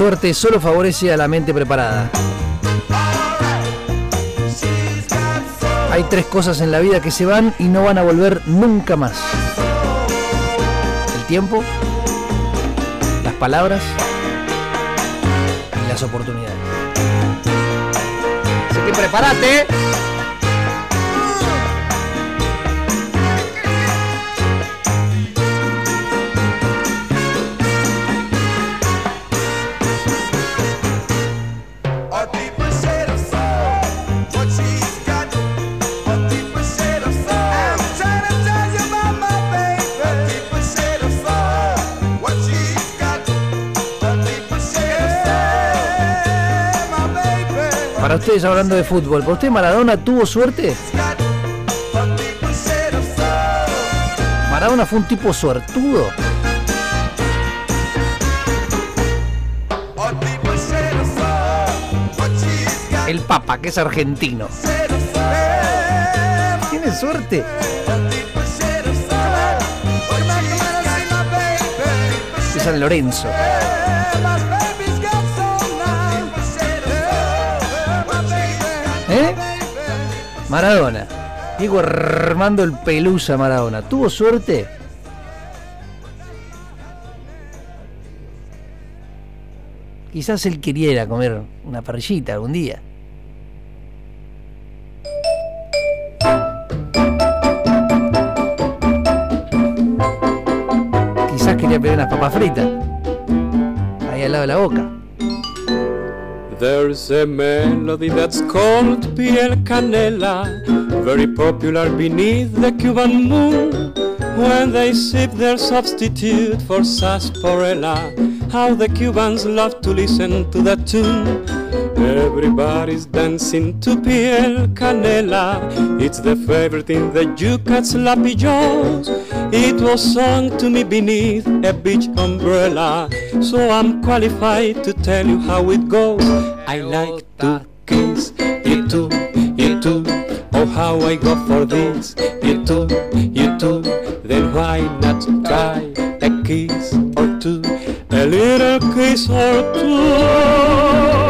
Speaker 1: Suerte solo favorece a la mente preparada. Hay tres cosas en la vida que se van y no van a volver nunca más. El tiempo, las palabras y las oportunidades. Así que prepárate. Para ustedes hablando de fútbol, ¿por usted Maradona tuvo suerte? Maradona fue un tipo suertudo. El Papa, que es argentino. ¿Tiene suerte? De San Lorenzo. Maradona. Diego Armando el Pelusa Maradona. ¿Tuvo suerte? Quizás él quería comer una parrillita algún día. Quizás quería pedir unas papas fritas. Ahí al lado de la boca.
Speaker 21: There's a melody that's called Piel Canela, very popular beneath the Cuban moon. When they sip their substitute for sarsaparilla, how the Cubans love to listen to that tune. Everybody's dancing to Piel Canela. It's the favorite in the Yucat's Lappy Jones. It was sung to me beneath a beach umbrella. So I'm qualified to tell you how it goes. I like to kiss you too, you too. Oh, how I go for this. You too, you too. Then why not try a kiss or two? A little kiss or two.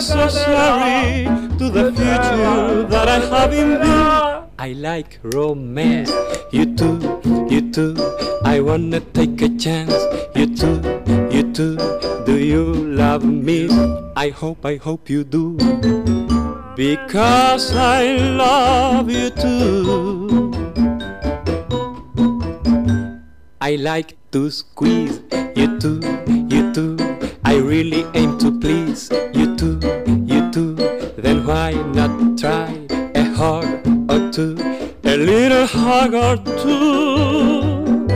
Speaker 21: Unnecessary to the future that I have in view. I like romance. You too, you too. I wanna take a chance. You too, you too. Do you love me? I hope, I hope you do. Because I love you too. I like to squeeze you too, you too. I really aim to please you too, you too. Then why not try a hug or two? A little hug or two.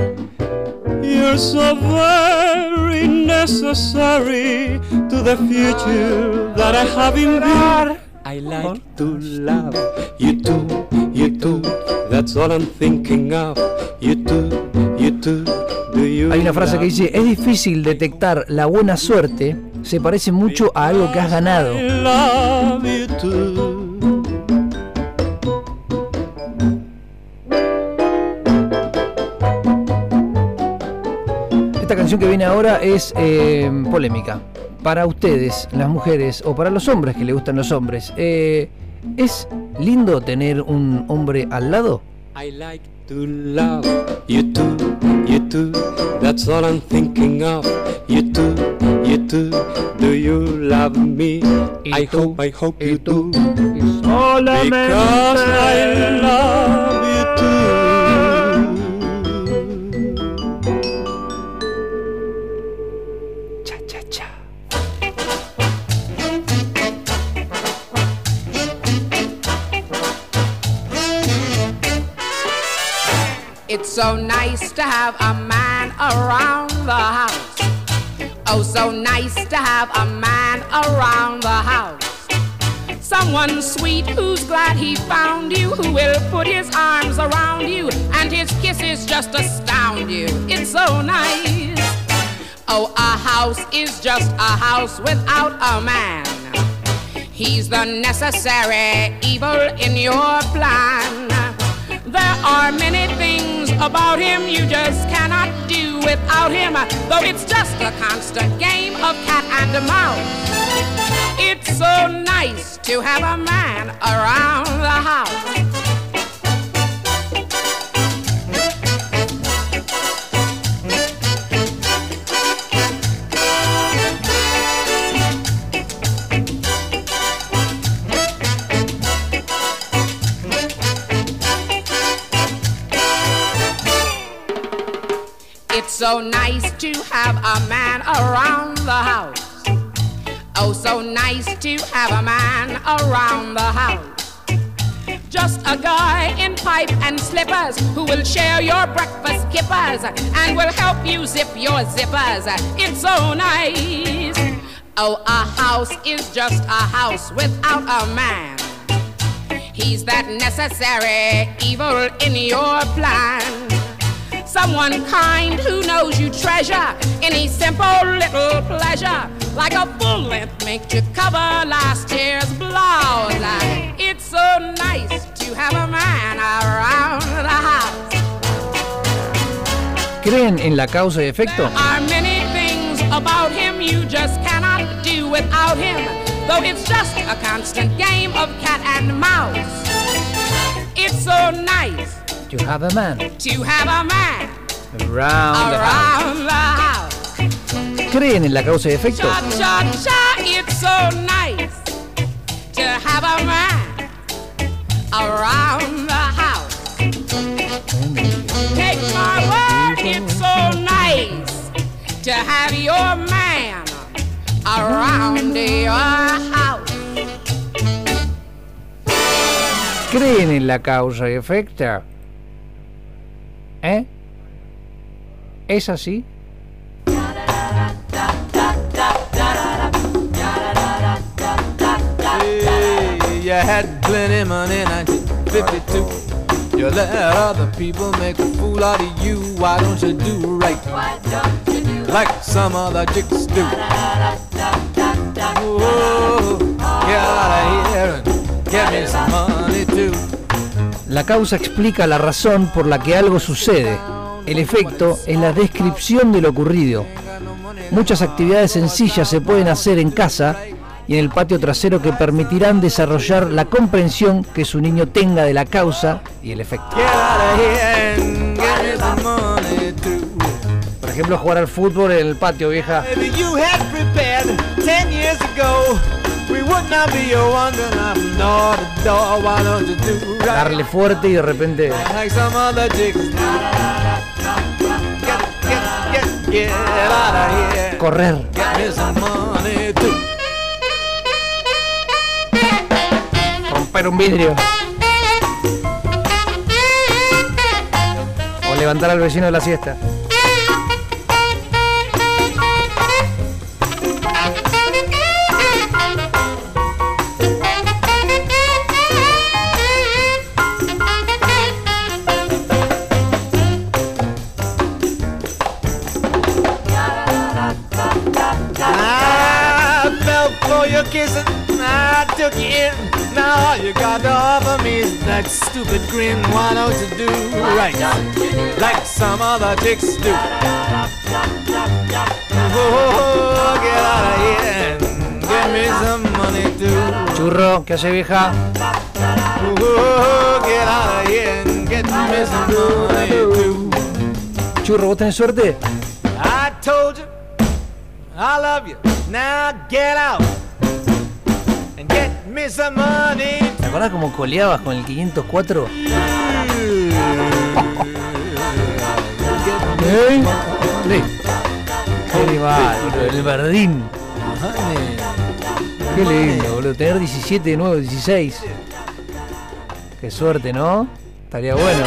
Speaker 21: You're so very necessary to the future that I have in view. I like to love you too, you too. That's all I'm thinking of. You too, you too.
Speaker 1: Hay una frase que dice, es difícil detectar la buena suerte, se parece mucho a algo que has ganado. Esta canción que viene ahora es eh, polémica. Para ustedes, las mujeres, o para los hombres que le gustan los hombres, eh, ¿es lindo tener un hombre al lado?
Speaker 21: I like to love you too, you too. That's all I'm thinking of. You too, you too. Do you love me? I hope, I hope you do. Because I love you too.
Speaker 18: It's so nice to have a man around the house. Oh, so nice to have a man around the house. Someone sweet who's glad he found you, who will put his arms around you, and his kisses just astound you. It's so nice. Oh, a house is just a house without a man. He's the necessary evil in your plan. There are many things about him you just cannot do without him, though it's just a constant game of cat and mouse. It's so nice to have a man around the house. So nice to have a man around the house. Oh, so nice to have a man around the house. Just a guy in pipe and slippers who will share your breakfast kippers and will help you zip your zippers. It's so nice. Oh, a house is just a house without a man. He's that necessary evil in your plan. Someone kind who knows you treasure any simple little pleasure, like a full length mink to cover last year's blouse. It's so nice to have a man around the house.
Speaker 1: ¿Creen en la causa y efecto?
Speaker 18: Are many things about him you just cannot do without him, though it's just a constant game of cat and mouse. It's so nice
Speaker 1: To have a man
Speaker 18: to have a man
Speaker 1: around the house.
Speaker 18: around the house.
Speaker 1: ¿Creen en la causa y efecto?
Speaker 18: Cha cha cha, it's so nice to have a man around the house. Take my word, it's so nice to have your man around your house.
Speaker 1: ¿Creen en la causa y efecto? ¿Eh? ¿Es así?
Speaker 8: You had plenty money in 1952. You let other people make a fool out of you. Why don't you do right? Like some other chicks do. Get out of here and get me some money too.
Speaker 1: La causa explica la razón por la que algo sucede. El efecto es la descripción de lo ocurrido. Muchas actividades sencillas se pueden hacer en casa y en el patio trasero que permitirán desarrollar la comprensión que su niño tenga de la causa y el efecto. Por ejemplo, jugar al fútbol en el patio, vieja. Darle fuerte y de repente. Correr. Romper un vidrio. O levantar al vecino de la siesta.
Speaker 19: For your kisses, I took you in. Now all you got to offer me is that stupid grin. Why don't you do right, like some other chicks do? Oh, get out of here and give me some money too.
Speaker 1: Churro, ¿qué hace vieja?
Speaker 19: Oh, get out of here and get me some money too.
Speaker 1: Churro, ¿vos tenés suerte?
Speaker 19: I told you I love you. Now get out and get me some money.
Speaker 1: ¿Te acordás cómo coleabas con el 504? ¿Eh? Qué boludo, el verdín. Qué lindo, boludo. Tener 17 de nuevo, 16. Qué suerte, ¿no? Estaría bueno.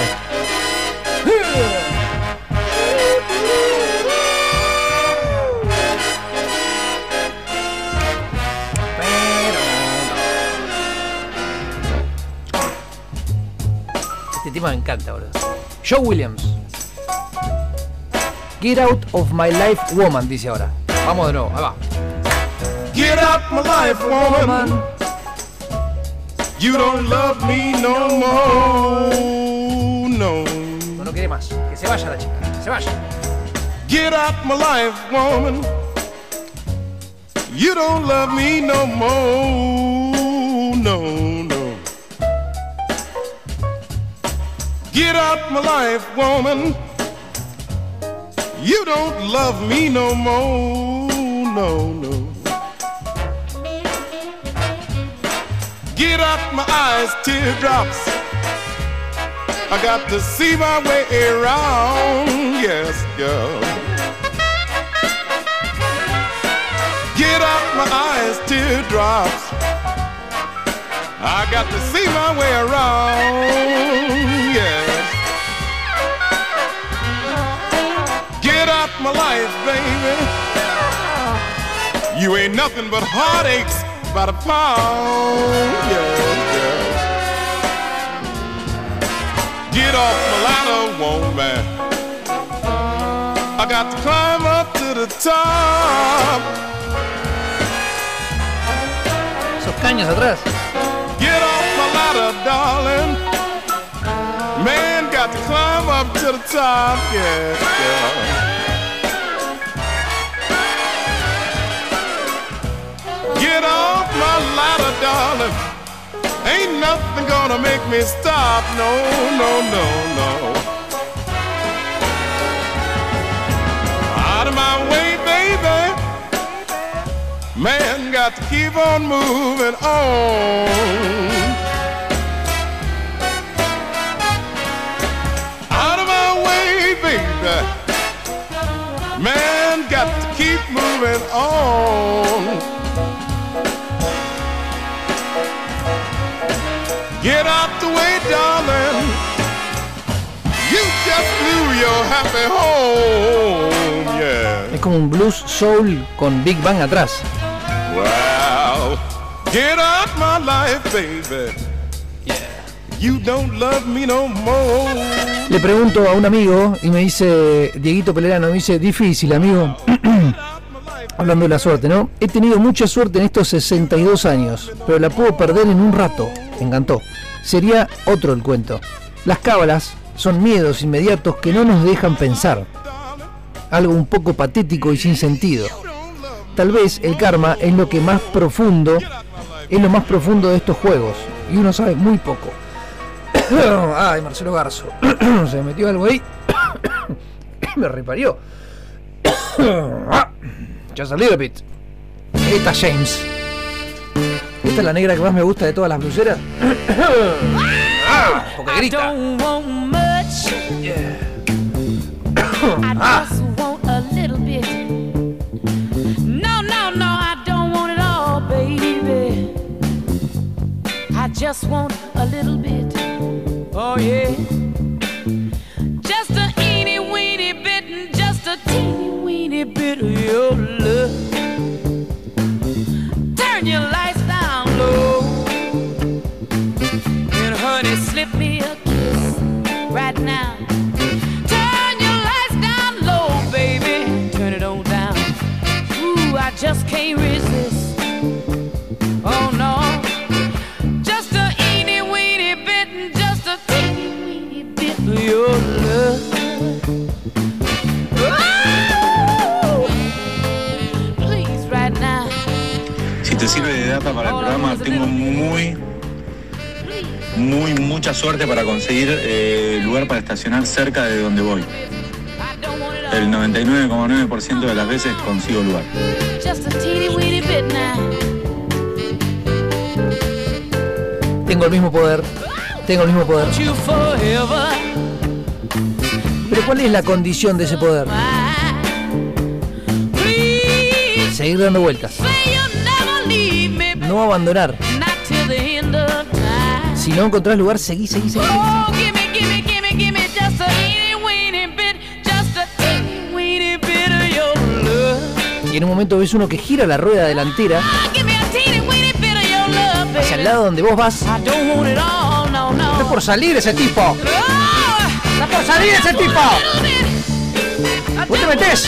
Speaker 1: Tema me encanta, boludo. Joe Williams. Get out of my life, woman, dice ahora. Vamos de nuevo, ahí va.
Speaker 3: Get out my life, woman. You don't love me no more. No.
Speaker 1: No, no quiere más. Que se vaya la chica. Que se vaya.
Speaker 3: Get out my life, woman. You don't love me no more. Get out my life, woman. You don't love me no more. No, no. Get out my eyes, teardrops. I got to see my way around. Yes, girl. Get out my eyes, teardrops. I got to see my way around. Yes. My life, baby. You ain't nothing but heartaches by the pound. Yes, yes. Get off my ladder, woman. I got to climb up to the top.
Speaker 1: Esos caños atrás.
Speaker 3: Get off my ladder, darling. Man, got to climb up to the top. Yeah, yeah. Get off my ladder, darling. Ain't nothing gonna make me stop. No, no, no, no. Out of my way, baby. Man, got to keep on moving on. Out of my way, baby. Man, got to keep moving on. Get out the way, darling. You just blew your happy home, yeah.
Speaker 1: Es como un blues soul con Big Bang atrás.
Speaker 3: Wow. Get out my life, baby. Yeah. You don't love me no more.
Speaker 1: Le pregunto a un amigo y me dice, Dieguito Pelerano, me dice, difícil, amigo. Hablando de la suerte, ¿no? He tenido mucha suerte en estos 62 años, pero la puedo perder en un rato. Me encantó. Sería otro el cuento. Las cábalas son miedos inmediatos que no nos dejan pensar. Algo un poco patético y sin sentido. Tal vez el karma es lo que más profundo, es lo más profundo de estos juegos. Y uno sabe muy poco. Ay, Marcelo Garzo. Se me metió algo ahí. me reparió. Just a little bit. Esta James esta es la negra que más me gusta de todas las bluseras. Ah, porque grita.
Speaker 22: Just want a little
Speaker 23: bit. Oh yeah. Just a weeny bit, just a teeny weeny bit of your love. Turn your light. Slip me a kiss right now. Turn your lights down low, baby. Turn it on down. Ooh, I just can't resist. Oh no. Just a eeny weeny bit and just a teeny weeny bit of your love. Please, right now.
Speaker 24: Si te sirve de data para el programa, tengo muy, muy, mucha suerte para conseguir eh, lugar para estacionar cerca de donde voy. El 99,9% de las veces consigo lugar.
Speaker 1: Tengo el mismo poder. Tengo el mismo poder. Pero ¿cuál es la condición de ese poder? Seguir dando vueltas. No abandonar. Si no encontrás lugar, seguí, seguí, seguí.
Speaker 23: Oh, gimme, gimme, gimme, gimme just a teeny weeny bit, just a teeny weeny bit of your love.
Speaker 1: Y en un momento ves uno que gira la rueda delantera
Speaker 23: baby.
Speaker 1: hacia el lado donde vos vas.
Speaker 23: I don't want it all, no, no.
Speaker 1: Está por salir ese tipo.
Speaker 23: Oh,
Speaker 1: Está por salir ese tipo. ¿Vos te metés?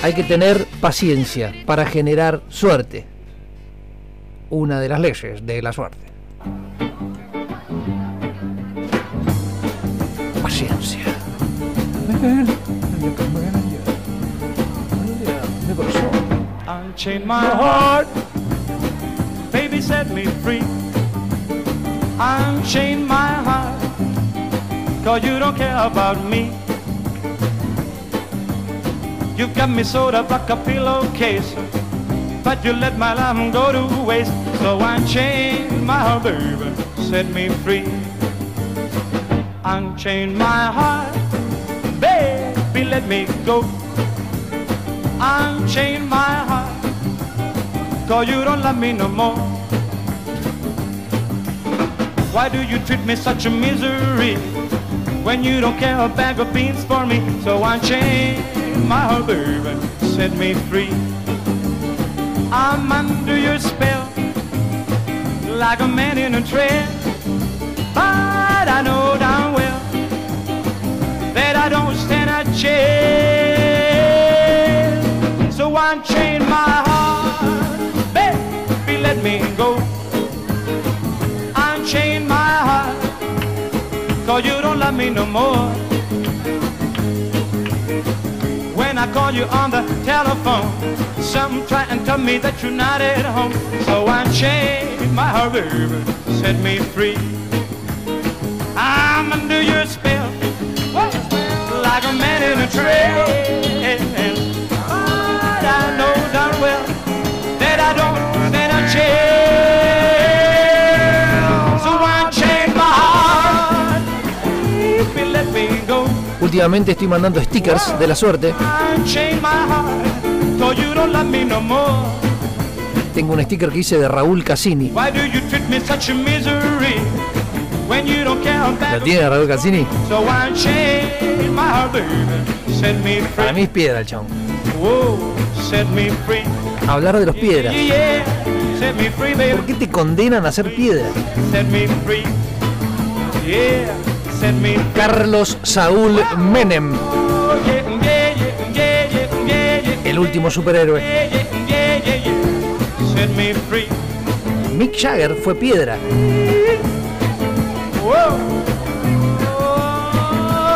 Speaker 1: Hay que tener paciencia para generar suerte. Una de las leyes de la suerte. Paciencia.
Speaker 25: Unchain my heart, baby, set me free. Unchain my heart, cause you don't care about me. You've got me sewed up like a pillowcase, but you let my life go to waste. So unchain my heart, baby, set me free. Unchain my heart, baby, let me go. Unchain my heart, cause you don't love me no more. Why do you treat me such a misery when you don't care a bag of beans for me? So unchain my heart, baby, set me free. I'm under your spell, like a man in a trance. But I know damn well that I don't stand a chance. So unchain my heart, baby, let me go. Unchain my heart, cause you don't love me no more. I call you on the telephone, some try and tell me that you're not at home. So I unchain my heart, baby, set me free. I'm under your spell, like a man in a trance. But I know darn well that I don't stand a chance.
Speaker 1: Últimamente estoy mandando stickers de la suerte. Tengo un sticker que hice de Raúl Cassini. ¿Lo tiene Raúl Cassini? Para mí es piedra el chabón. Hablar de los piedras. ¿Por qué te condenan a ser piedra? Carlos Saúl Menem, el último superhéroe. Mick Jagger fue piedra.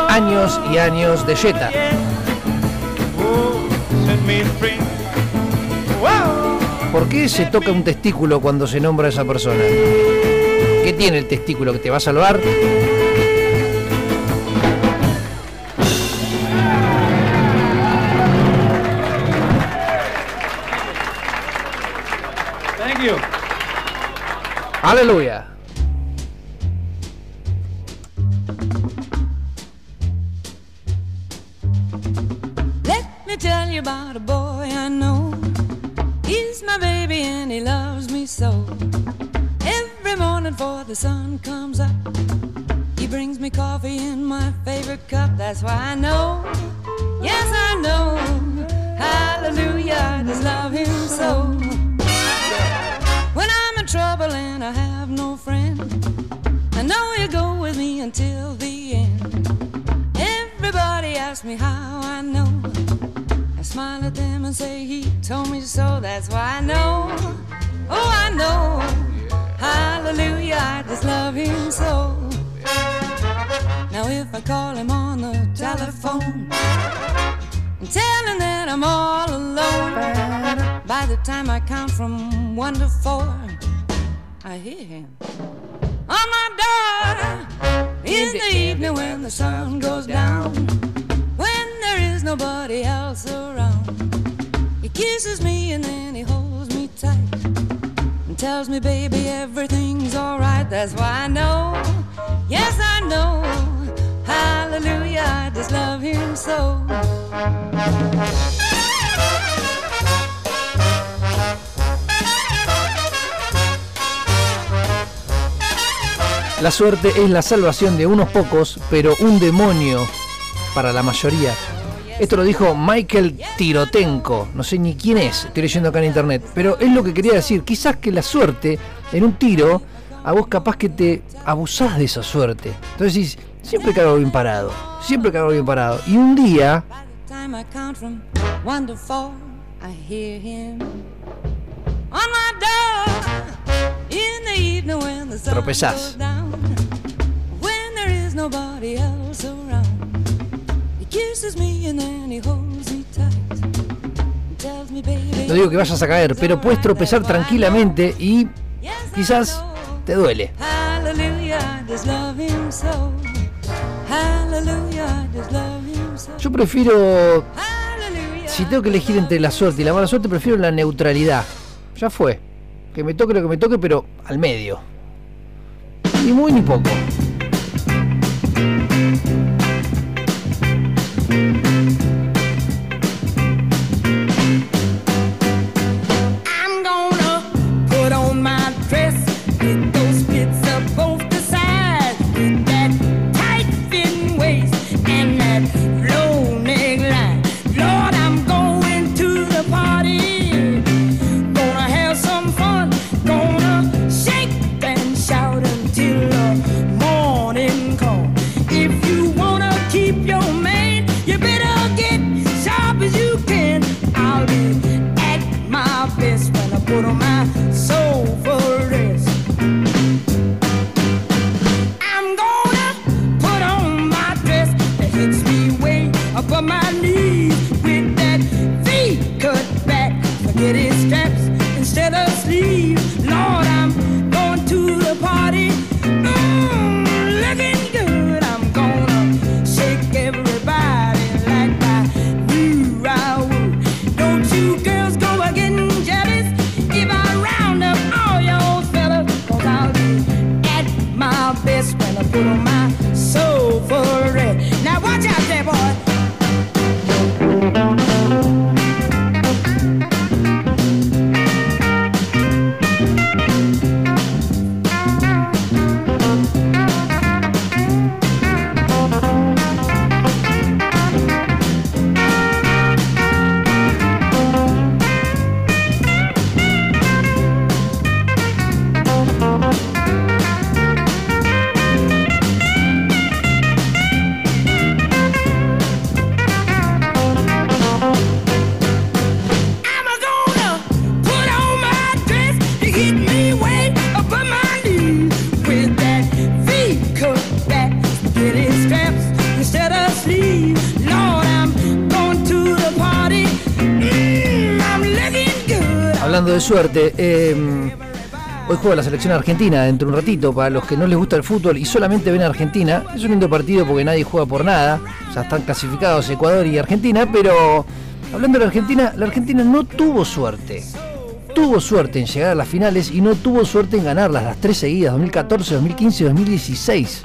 Speaker 1: Años y años de Jetta. ¿Por qué se toca un testículo cuando se nombra a esa persona? ¿Qué tiene el testículo que te va a salvar?
Speaker 5: Hallelujah.
Speaker 26: Suerte es la salvación de unos pocos, pero un demonio para la mayoría. Esto lo dijo Michael Tirotenko, no sé ni quién es, estoy leyendo acá en internet, pero es lo que quería decir, quizás que la suerte en un tiro, a vos capaz que te abusás de esa suerte. Entonces siempre cargo bien parado, siempre cargo bien parado. Y un día, Tropezás.
Speaker 5: goes down, when there is nobody else around. He kisses me and then he holds me tight and tells me, baby.
Speaker 26: no digo que vayas a caer, pero puedes tropezar tranquilamente y quizás te duele. Yo prefiero, si tengo que elegir entre la suerte y la mala suerte, prefiero la neutralidad. Ya fue. Que me toque lo que me toque, pero al medio. Ni muy ni poco. Suerte, eh, hoy juega la selección argentina dentro de un ratito. Para los que no les gusta el fútbol y solamente ven a Argentina, es un lindo partido porque nadie juega por nada. Ya están clasificados Ecuador y Argentina, pero hablando de la Argentina, la Argentina no tuvo suerte. Tuvo suerte en llegar a las finales y no tuvo suerte en ganarlas, las tres seguidas, 2014, 2015 y 2016.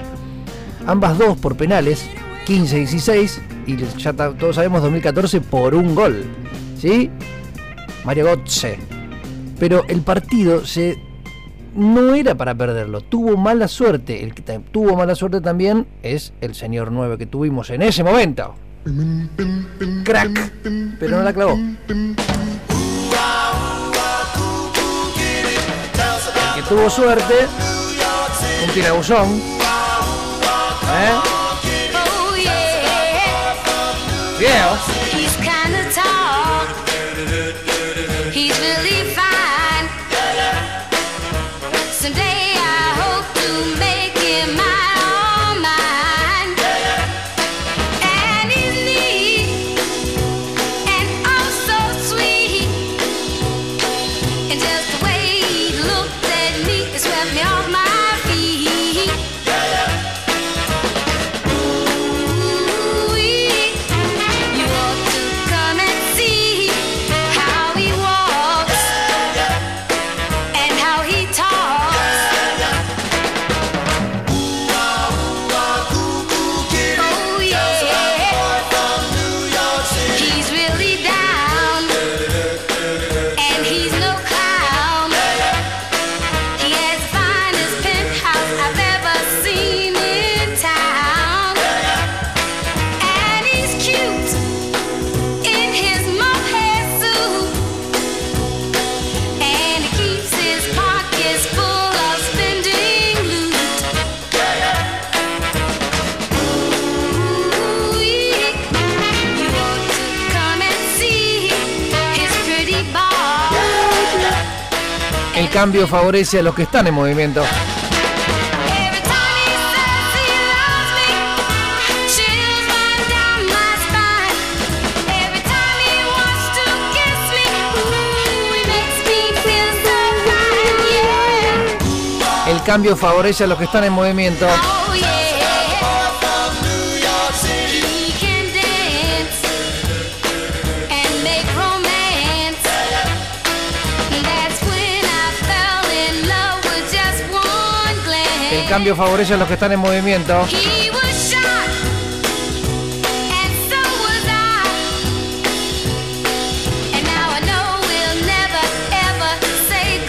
Speaker 26: Ambas dos por penales, 15-16, y ya todos sabemos 2014 por un gol. ¿Sí?
Speaker 1: Mario Götze. Pero el partido se no era para perderlo, tuvo mala suerte. El que tuvo mala suerte también es el señor 9 que tuvimos en ese momento. Crack, pero no la clavó. El que tuvo suerte, un tirabuzón. ¿Eh?
Speaker 5: Oh
Speaker 1: cambio favorece a los que están en movimiento. El cambio favorece a los que están en movimiento. Cambio favorece a los que están en movimiento.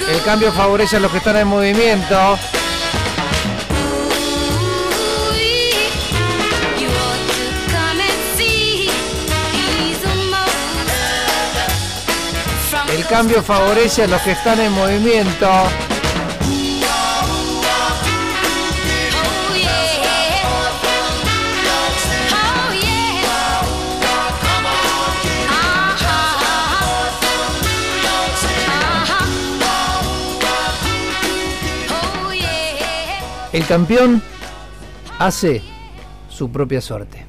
Speaker 1: El cambio favorece a los que están en movimiento. El cambio favorece a los que están en movimiento. El campeón hace su propia suerte.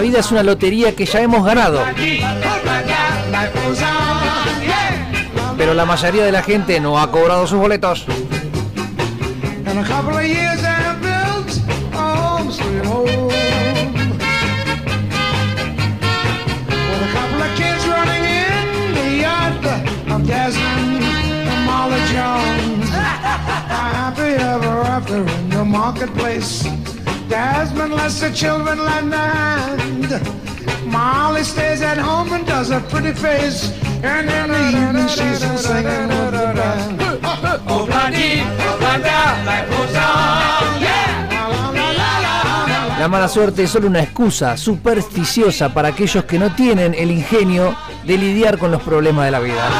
Speaker 27: La
Speaker 1: vida es una lotería que ya hemos ganado, pero la mayoría de la gente no ha cobrado sus boletos.
Speaker 12: Desmond lets the children lend a hand. Molly stays at home and does a pretty face. And in the evening, she's in singing with the band.
Speaker 27: Oh, bloody, oh, bloody, life goes on, yeah.
Speaker 1: La mala suerte es solo una excusa supersticiosa para aquellos que no tienen el ingenio de lidiar con los problemas de la vida.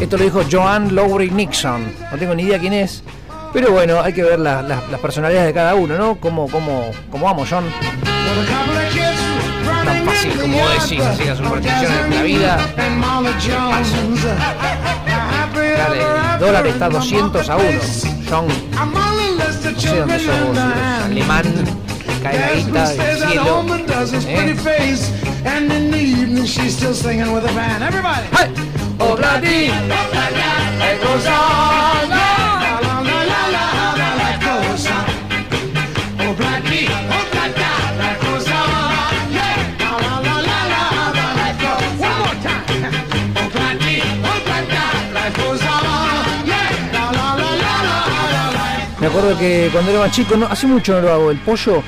Speaker 1: Esto lo dijo Joan Lowry Nixon. No tengo ni idea quién es. Pero bueno, hay que ver la- la- las personalidades de cada uno, ¿no? ¿Cómo, cómo, cómo vamos, John? Tan fácil como decís, así las supersticiones de la vida. Dale, el dólar está a 200 a 1. John, no sé dónde sos vos, alemán, cae la guita del cielo. ¿eh?
Speaker 27: And
Speaker 1: Me acuerdo que cuando era más chico, no, hace mucho no lo hago, el pollo,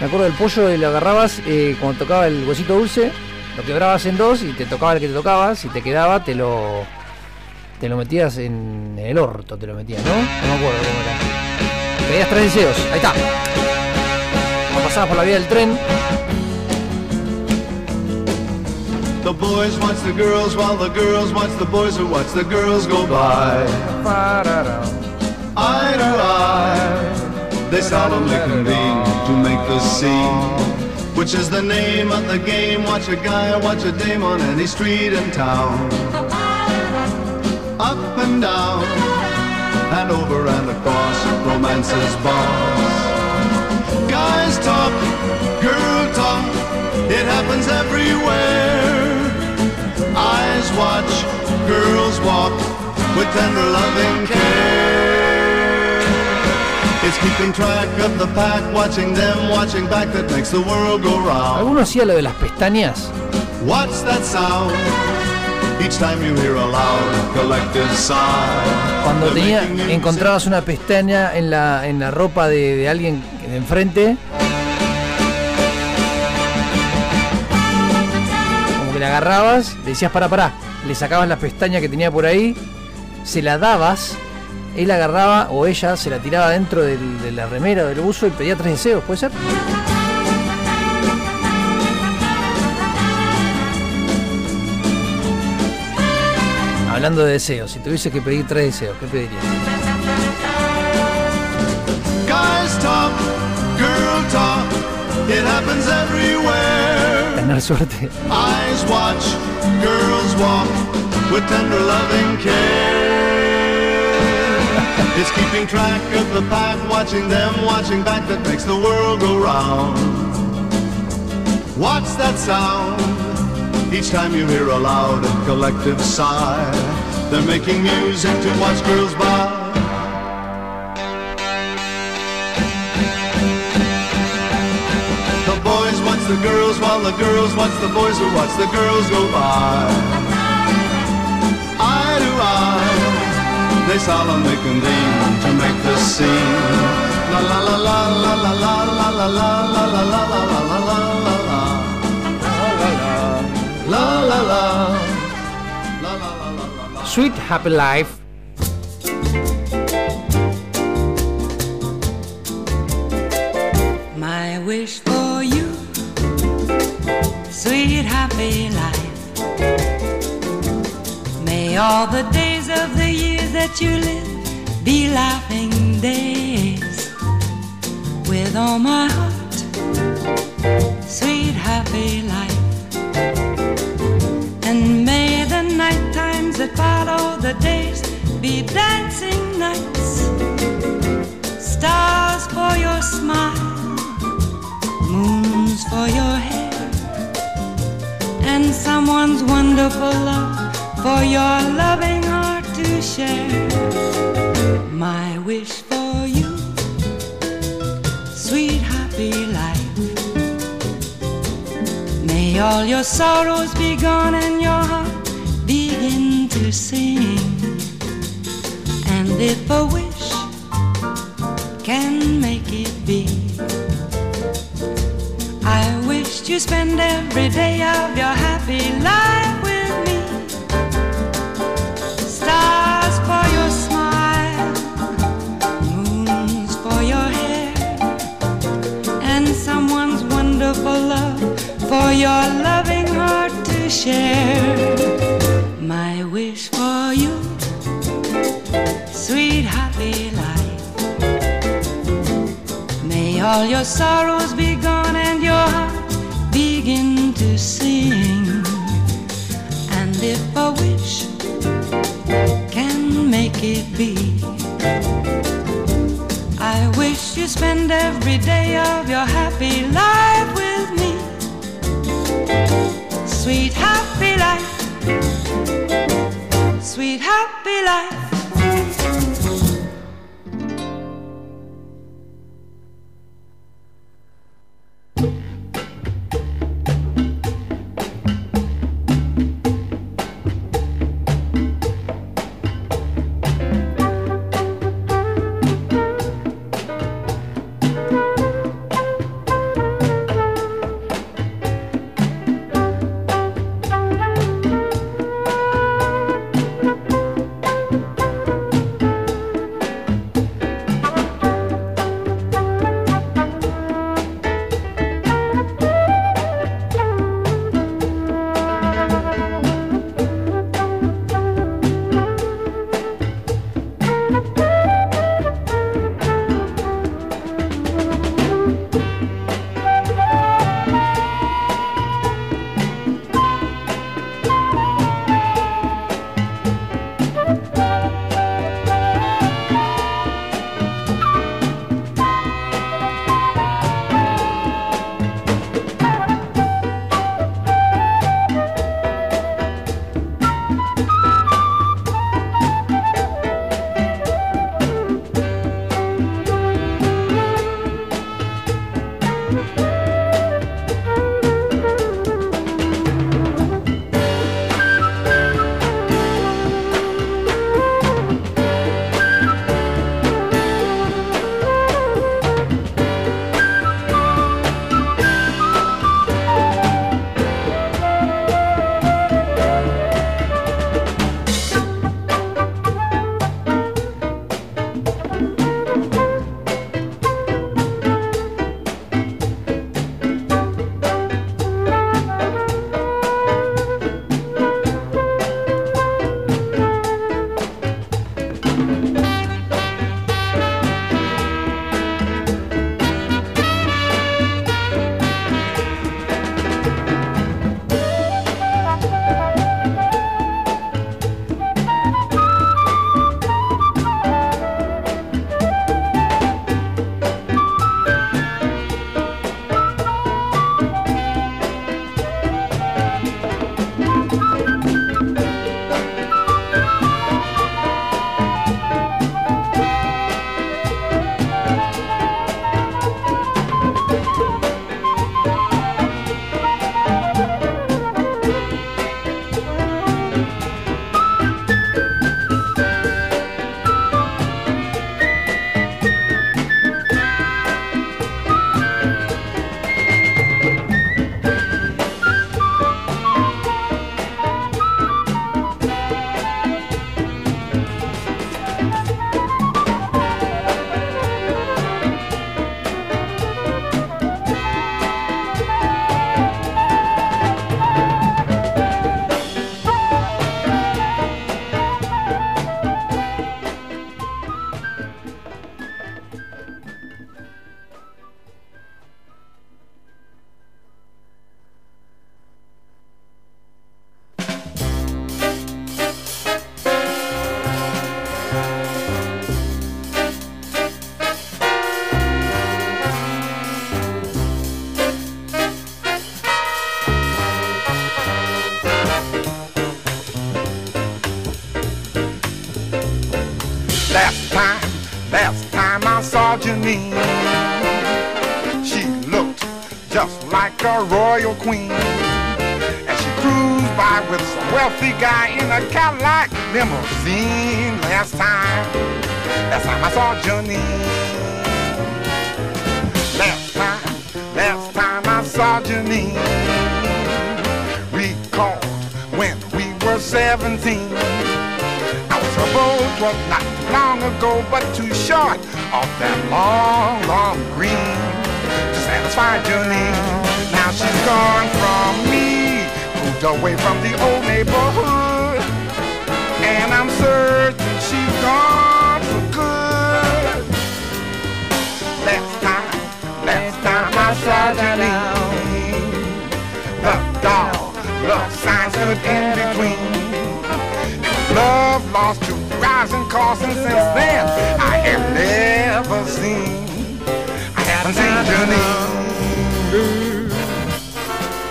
Speaker 1: me acuerdo del pollo y lo agarrabas eh, cuando tocaba el huesito dulce, lo quebrabas en dos y te tocaba el que te tocaba, si te quedaba te lo te lo metías en el orto, te lo metías, ¿no? No me acuerdo cómo era. Pedías tres deseos, ahí está. Cuando pasabas por la vía del tren,
Speaker 28: The boys watch the girls while the girls watch the boys who watch the girls go by. Eye to eye, they solemnly convene to make the scene. Which is the name of the game? Watch a guy watch a dame on any street in town. Up and down, and over and across, romance's boss. Guys talk, girl talk, it happens everywhere. Eyes watch, girls walk with tender loving care.
Speaker 1: ¿Alguno hacía lo de las pestañas?
Speaker 28: What's that sound? Each time you hear a loud collective sigh.
Speaker 1: Cuando tenía, encontrabas una pestaña en la, en la ropa de, de alguien de enfrente. Como que la agarrabas, le decías para para, le sacabas la pestaña que tenía por ahí, se la dabas, él agarraba o ella se la tiraba dentro del- de la remera del buzo y pedía tres deseos, ¿puede ser? Hablando de deseos, si tuviese que pedir tres deseos, ¿qué pedirías?
Speaker 28: Guys talk, girl talk, it happens everywhere.
Speaker 1: Tener suerte.
Speaker 28: Eyes watch, girls walk with tender loving care. It's keeping track of the pack, watching them, watching back that makes the world go round. What's that sound? Each time you hear a loud and collective sigh, they're making music to watch girls by. The boys watch the girls while the girls watch the boys who watch the girls go by. They solemnly convene to make the scene. La la la la la la la la la la la la la la la la la la la. La la la.
Speaker 1: Sweet Happy Life.
Speaker 5: My wish for you, sweet happy life. May all the days of the years that you live be laughing days. With all my heart, sweet happy life. And may the night times that follow the days be dancing nights. Stars for your smile moons for your hair, and someone's wonderful love for your loving heart to share. My wish for you, sweet happy life. May all your sorrows be gone and your heart begin to sing. And if a wish can make it be. I wish to spend every day of your happy life your loving heart to share. My wish for you sweet happy life. May all your sorrows be gone and your heart begin to sing. And if a wish can make it be, I wish you spend every day of your happy life with. Sweet happy life, sweet happy life.
Speaker 17: Royal queen. And she cruised by with some wealthy guy in a Cadillac limousine. Last time, last time I saw Janine. Last time, last time I saw Janine. Recalled when we were 17. I was was not long ago, but too short off that long, long green to satisfy Janine she's gone from me, moved away from the old neighborhood. And I'm certain she's gone for good. Last time, last time I saw that the dog, love signs stood in between. Love lost to rising costs, and since then I have never seen, I haven't seen Janine.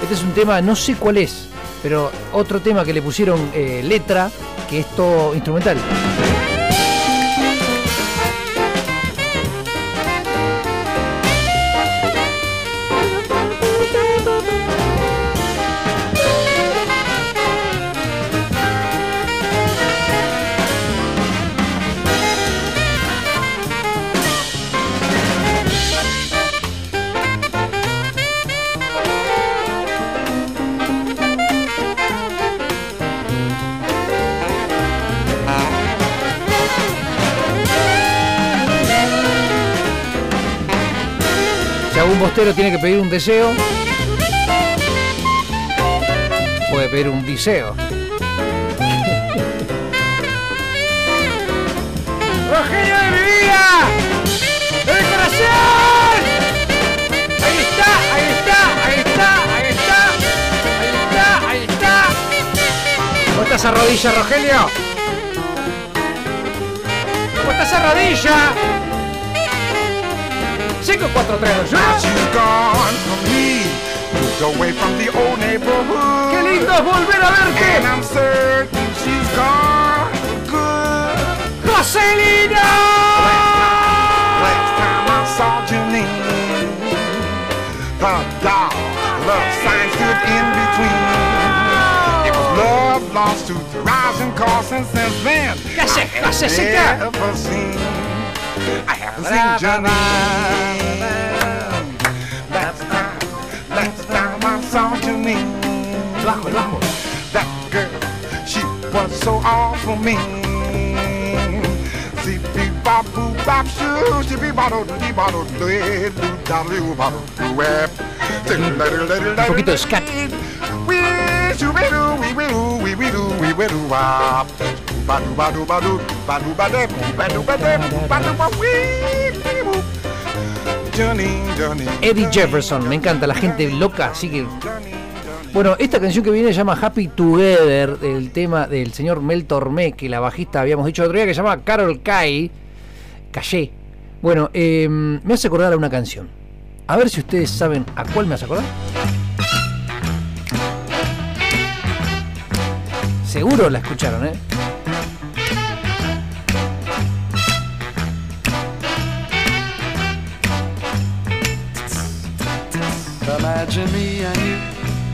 Speaker 1: Este es un tema, no sé cuál es, pero otro tema que le pusieron eh, letra, que es todo instrumental. Algún bostero tiene que pedir un deseo, puede pedir un diseo.
Speaker 17: ¡Rogelio de mi vida! ¡De corazón! Ahí está, ahí está, ahí está, ahí está, ahí está, ahí está.
Speaker 1: ¿Cómo está esa rodilla, Rogelio?
Speaker 17: ¿Cómo está esa rodilla?
Speaker 1: 5, 4, 3,
Speaker 17: Now she's gone from me, moved away from the old neighborhood.
Speaker 1: ¡Qué lindo es volver a verte!
Speaker 17: And I'm certain she's gone good.
Speaker 1: ¡Joselina!
Speaker 17: Last time I saw Janine, the dog, love sign stood in between. It was love lost to the rising cause and since then
Speaker 1: ¿Qué?
Speaker 17: I
Speaker 1: ¿Hace
Speaker 17: have
Speaker 1: seca?
Speaker 17: never seen. I haven't seen Janine. Saw Janine.
Speaker 1: Bajo, bajo.
Speaker 17: That girl, she was so all for me. Be bop, boo, bop, shoo, bottle, be bottle, do it, do, do, do it.
Speaker 1: Un poquito de scat.
Speaker 17: Ba-do, ba-do, ba-do, ba-do, ba-do, ba-do.
Speaker 1: Eddie Jefferson, me encanta, la gente loca, así que... Bueno, esta canción que viene se llama Happy Together, el tema del señor Mel Tormé, que la bajista habíamos dicho el otro día, que se llama Carol Kay. Callé. Bueno, eh, me hace acordar a una canción. A ver si ustedes saben a cuál me hace acordar. Seguro la escucharon, ¿eh?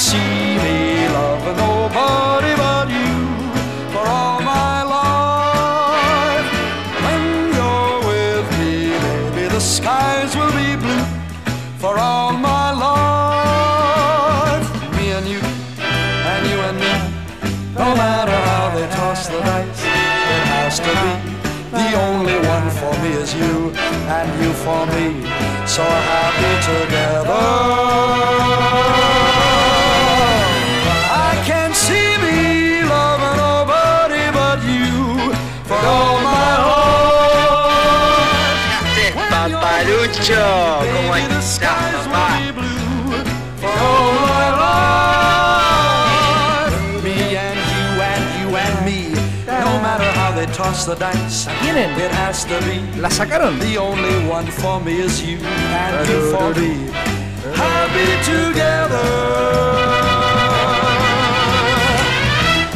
Speaker 4: See me loving nobody but you for all my life. When you're with me, maybe the skies will be blue for all my life. Me and you, and you and me, no matter how they toss the dice, it has to be. The only one for me is you, and you for me, so happy
Speaker 19: Papalucho, ¿cómo estás, papá?
Speaker 4: For all my life. Me and you and you and me. No matter how they toss the dice, it has to be.
Speaker 1: ¿La sacaron?
Speaker 4: The only one for me is you and you for me. Happy together.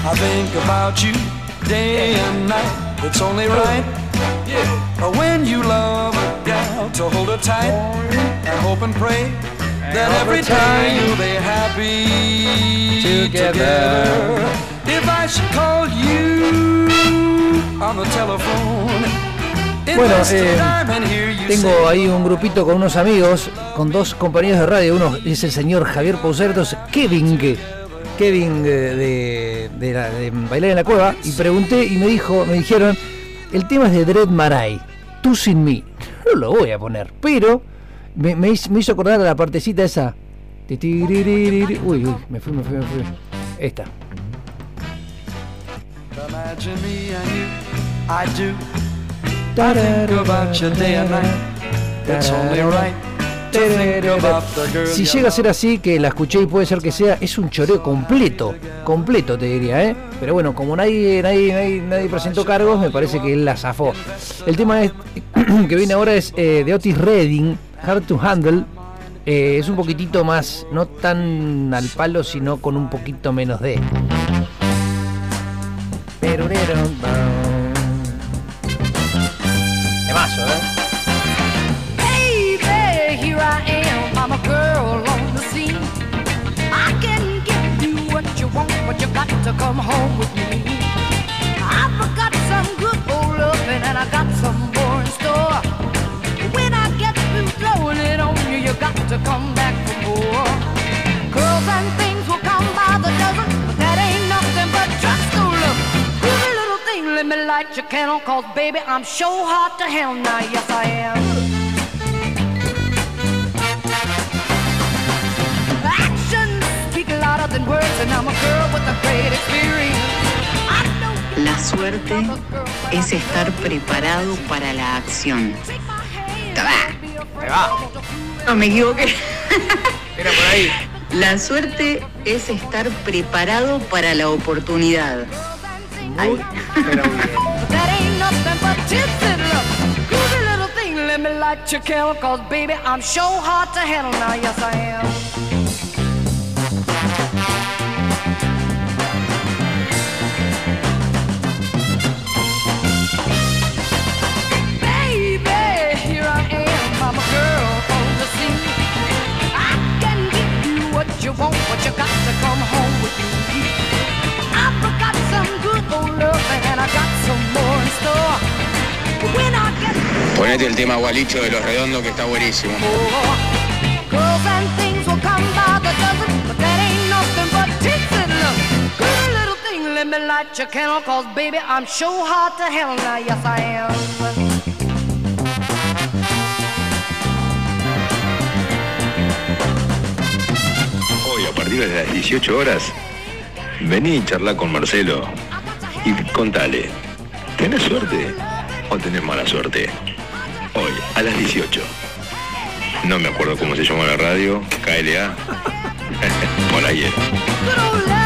Speaker 4: I think about you day and night. It's only right. Yeah. When you love a gal to hold her tight and hope and pray that every time you'll be happy together. If I should call you on the telephone,
Speaker 1: Bueno, eh, tengo ahí un grupito con unos amigos, con dos compañeros de radio. Uno es el señor Javier Pausertos, Kevin, Kevin eh, de, de, la- de Bailar en la Cueva y pregunté y me dijo, me dijeron, el tema es de Dread Marai, Tú sin mí. No lo voy a poner, pero me, me hizo, me hizo acordar a la partecita esa. Uy, uy, me fui, me fui, me fui. Esta.
Speaker 4: Imagine me and you, I do.
Speaker 1: Si llega a ser así, que la escuché y puede ser que sea, es un choreo completo, completo te diría, ¿eh? Pero bueno, como nadie, nadie, nadie, presentó cargos, me parece que él la zafó. El tema que viene ahora es eh, de Otis Redding, Hard to Handle. Eh, es un poquitito más, no tan al palo, sino con un poquito menos de. Perurero,
Speaker 5: to come home with me. I've got some good old loving and I got some more in store. When I get through blowing it on you, you got to come back for more. Girls and things will come by the dozen, but that ain't nothing but no love. Every little thing, let me light your candle, cause baby, I'm sure hot to hell now, yes I am.
Speaker 29: La suerte es estar preparado para la acción. No me equivoqué.
Speaker 1: Era por ahí.
Speaker 29: La suerte es estar preparado para la oportunidad. Ay.
Speaker 30: Ponete el tema Gualicho de los Redondos que está buenísimo.
Speaker 24: Hoy a partir de las 18 horas, vení y charla con Marcelo y contale, ¿tenés suerte o tenés mala suerte? Hoy, a las 18. No me acuerdo cómo se llama la radio, KLA. Por ahí era.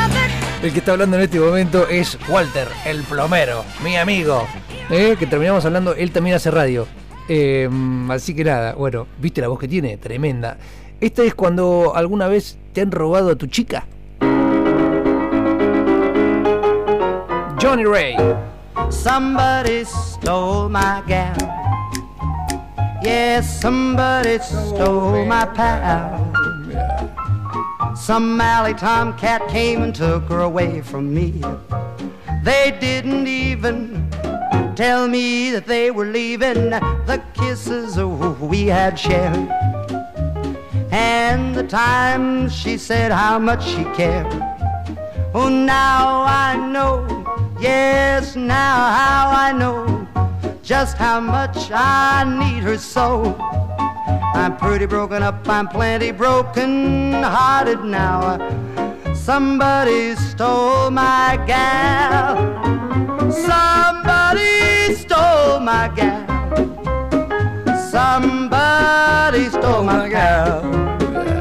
Speaker 1: El que está hablando en este momento es Walter, el plomero, mi amigo. ¿eh? Que terminamos hablando, él también hace radio. Eh, así que nada, bueno, ¿viste la voz que tiene? Tremenda. Esta es cuando alguna vez te han robado a tu chica. Johnny Ray.
Speaker 12: Somebody stole my gal. Yes, somebody stole oh, my pal. Some alley tomcat came and took her away from me. They didn't even tell me that they were leaving. The kisses oh, we had shared. And the times she said how much she cared. Oh, now I know, yes, now how I know just how much I need her so. I'm pretty broken up, I'm plenty broken hearted now. Somebody stole my gal. Somebody stole my gal. Somebody stole my gal.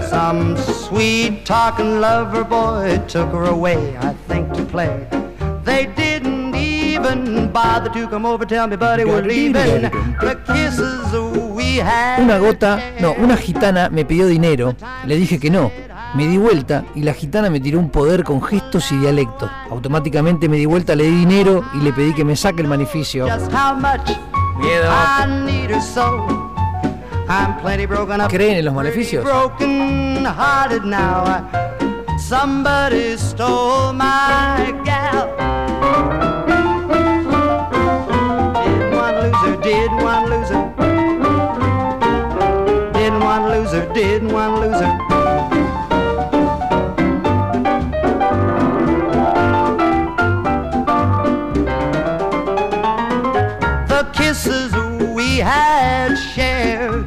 Speaker 12: Some sweet talking lover boy took her away, I think, to play. They didn't even bother to come over, tell me, buddy, we're leaving. The kisses we had.
Speaker 1: Una gota, no, una gitana me pidió dinero. Le dije que no. Me di vuelta y la gitana me tiró un poder con gestos y dialecto. Automáticamente me di vuelta, le di dinero y le pedí que me saque el
Speaker 12: much
Speaker 1: Miedo. ¿Creen en los maleficios?
Speaker 12: Somebody stole my gal. a loser. kisses we had shared.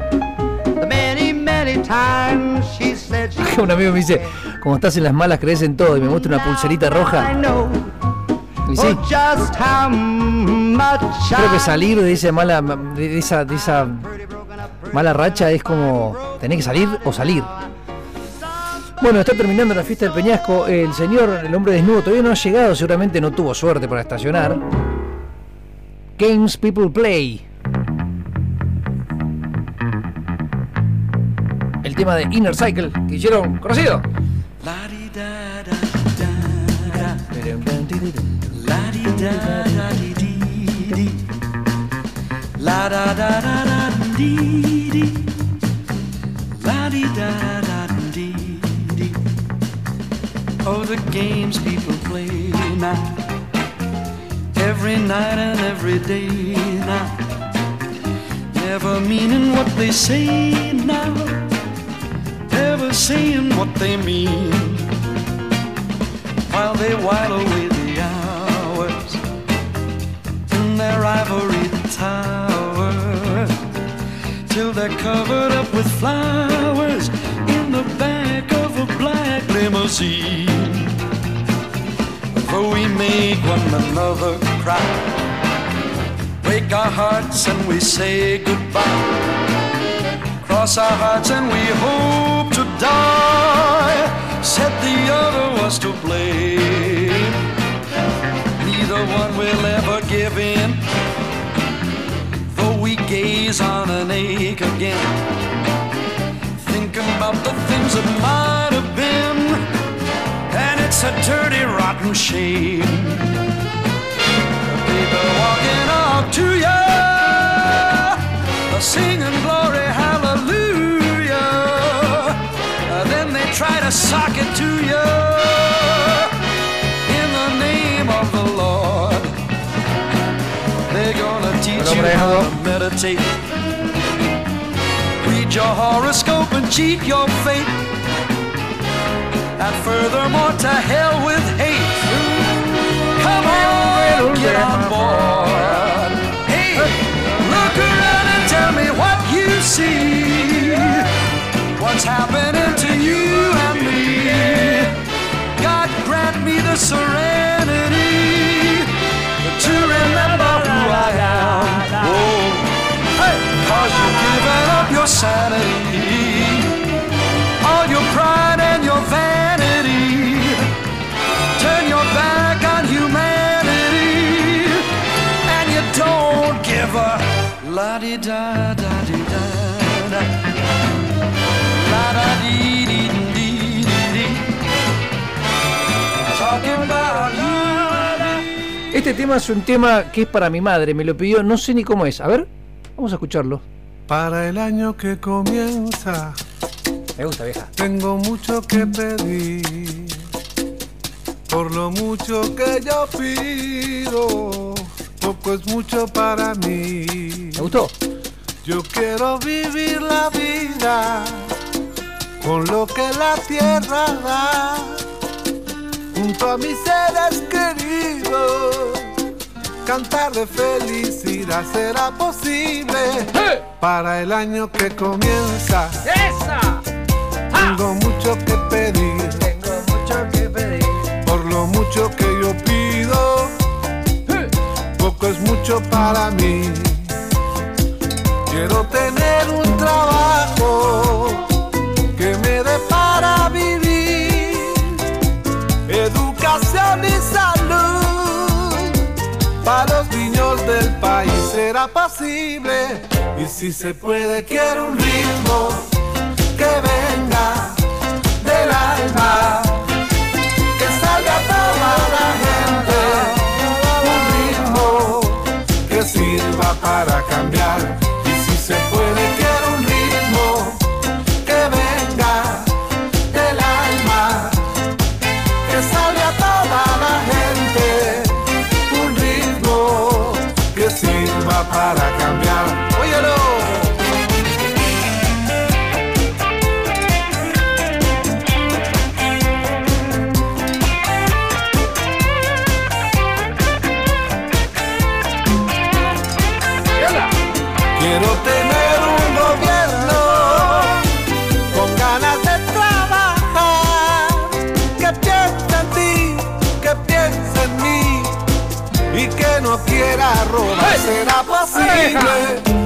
Speaker 12: The many, many times she said she
Speaker 1: Un amigo me dice, como estás en las malas crees en todo y me muestra una pulserita roja. Y sí. Creo que salir de esa mala, de esa, de esa mala racha es como tener que salir o salir. Bueno, está terminando la fiesta del Peñasco. El señor, el hombre desnudo, todavía no ha llegado. Seguramente no tuvo suerte para estacionar. Games People Play. El tema de Inner Cycle que hicieron conocido.
Speaker 4: La dee dee. La dee da da dee dee. Oh, the games people play now. Every night and every day now. Never meaning what they say now. Never saying what they mean. While they while away the hours in their ivory till they're covered up with flowers in the back of a black limousine. Though we make one another cry, break our hearts and we say goodbye. Cross our hearts and we hope to die. Said the other was to blame. Neither one will ever give in. Gaze on an ache again. Thinking about the things that might have been. And it's a dirty, rotten shame. People walking up to you, singing glory, hallelujah. Then they try to sock it to you in the name of the Lord. They're gonna teach you meditate. Read your horoscope and cheat your fate. And furthermore, to hell with hate. Come on, get on board. Hey, look around and tell me what you see. What's happening to you and me? God grant me the serenity to remember who I am. Oh, cause you've given up your sanity, all your pride and your vanity. Turn your back on humanity, and you don't give a la di da da di da da. La da dee dee dee dee. Talking about you.
Speaker 1: Este tema es un tema que es para mi madre. Me lo pidió, no sé ni cómo es. A ver, vamos a escucharlo.
Speaker 3: Para el año que comienza,
Speaker 1: Me gusta, vieja.
Speaker 3: tengo mucho que pedir. Por lo mucho que yo pido, poco es mucho para mí.
Speaker 1: ¿Me gustó?
Speaker 3: Yo quiero vivir la vida con lo que la tierra da, junto a mis seres queridos. Cantar de felicidad será posible para el año que comienza. Tengo mucho que pedir.
Speaker 1: Tengo mucho que pedir.
Speaker 3: Por lo mucho que yo pido, poco es mucho para mí. Quiero tener un trabajo Y si se puede, quiero un ritmo que venga del alma,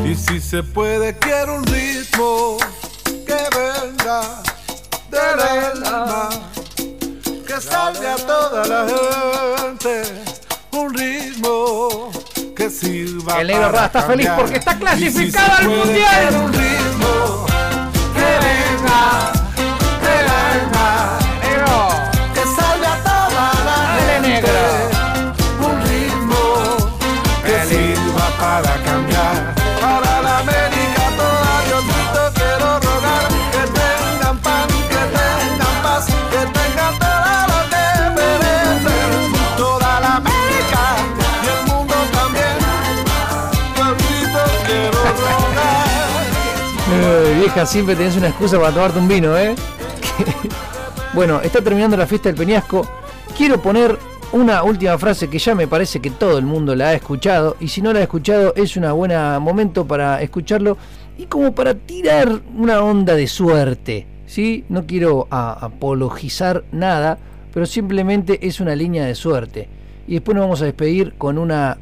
Speaker 3: Y si se puede, quiero un ritmo que venga del alma, que salve a toda la gente. Un ritmo que sirva
Speaker 1: El negro está feliz porque está
Speaker 3: si
Speaker 1: clasificado
Speaker 3: se
Speaker 1: al mundial.
Speaker 3: quiero un ritmo que venga
Speaker 1: siempre tenés una excusa para tomarte un vino, ¿eh? bueno, está terminando la fiesta del Peñasco. Quiero poner una última frase que ya me parece que todo el mundo la ha escuchado. Y si no la ha escuchado, es un buen momento para escucharlo. Y como para tirar una onda de suerte. ¿Sí? No quiero a- apologizar nada, pero simplemente es una línea de suerte. Y después nos vamos a despedir con una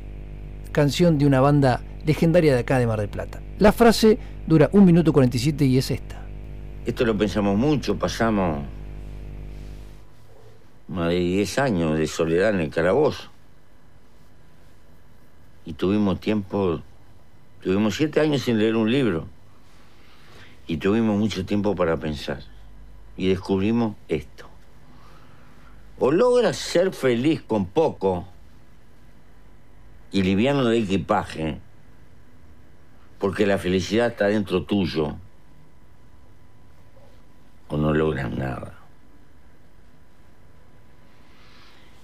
Speaker 1: canción de una banda legendaria de acá de Mar del Plata. La frase dura 1 minuto 47 y es esta.
Speaker 31: Esto lo pensamos mucho, pasamos más de 10 años de soledad en el calabozo. Y tuvimos tiempo, tuvimos 7 años sin leer un libro. Y tuvimos mucho tiempo para pensar. Y descubrimos esto. O logras ser feliz con poco y liviano de equipaje, porque la felicidad está dentro tuyo, o no logras nada.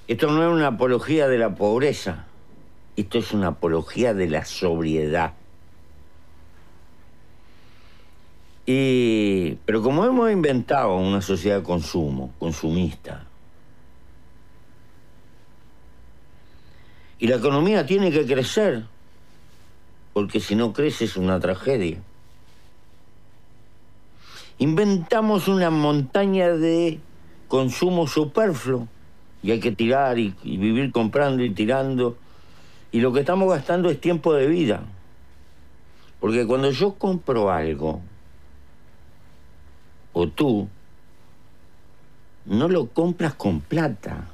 Speaker 31: Esto no es una apología de la pobreza, esto es una apología de la sobriedad. Y, pero como hemos inventado una sociedad de consumo, consumista, y la economía tiene que crecer, porque si no crece es una tragedia. Inventamos una montaña de consumo superfluo y hay que tirar y vivir comprando y tirando. Y lo que estamos gastando es tiempo de vida. Porque cuando yo compro algo, o tú, no lo compras con plata.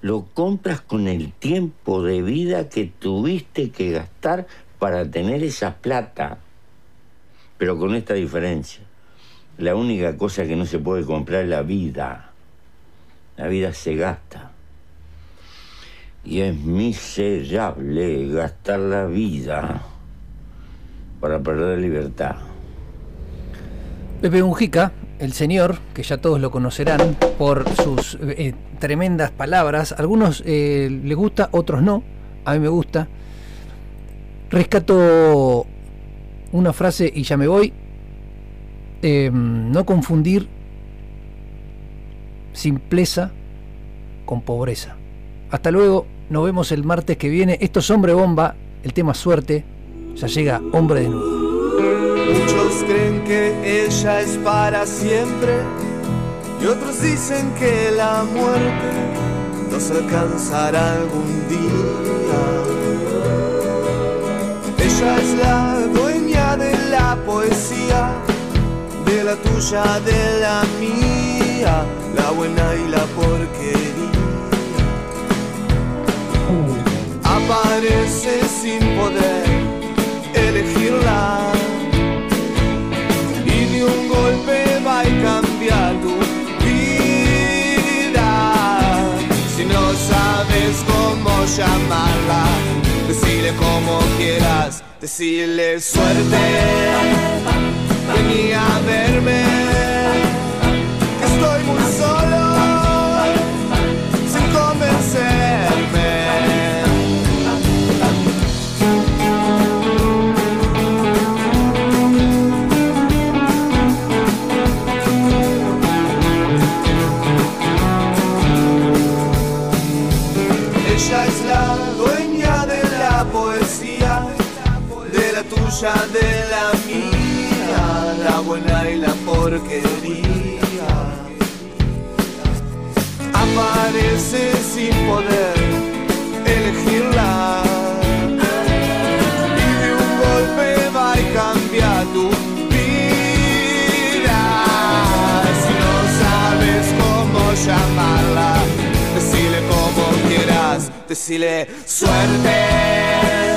Speaker 31: Lo compras con el tiempo de vida que tuviste que gastar para tener esa plata. Pero con esta diferencia. La única cosa que no se puede comprar es la vida. La vida se gasta. Y es miserable gastar la vida para perder libertad.
Speaker 1: Pepe Mujica, el señor, que ya todos lo conocerán por sus eh, tremendas palabras, algunos eh, les gusta, otros no, a mí me gusta. Rescato una frase y ya me voy. Eh, no confundir simpleza con pobreza. Hasta luego, nos vemos el martes que viene. Esto es Hombre Bomba, el tema suerte. Ya llega Hombre Desnudo.
Speaker 4: Muchos creen que ella es para siempre y otros dicen que la muerte nos alcanzará algún día. Ella es la dueña de la poesía, de la tuya, de la mía, la buena y la porquería. Aparece sin poder elegirla llamarla, decile como quieras, decirle suerte. Vení a verme, que estoy muy solo, de la mía, la buena y la porquería. Aparece sin poder elegirla.
Speaker 28: Y de un golpe va y cambia tu vida. Si no sabes cómo llamarla, decile como quieras, decile suerte.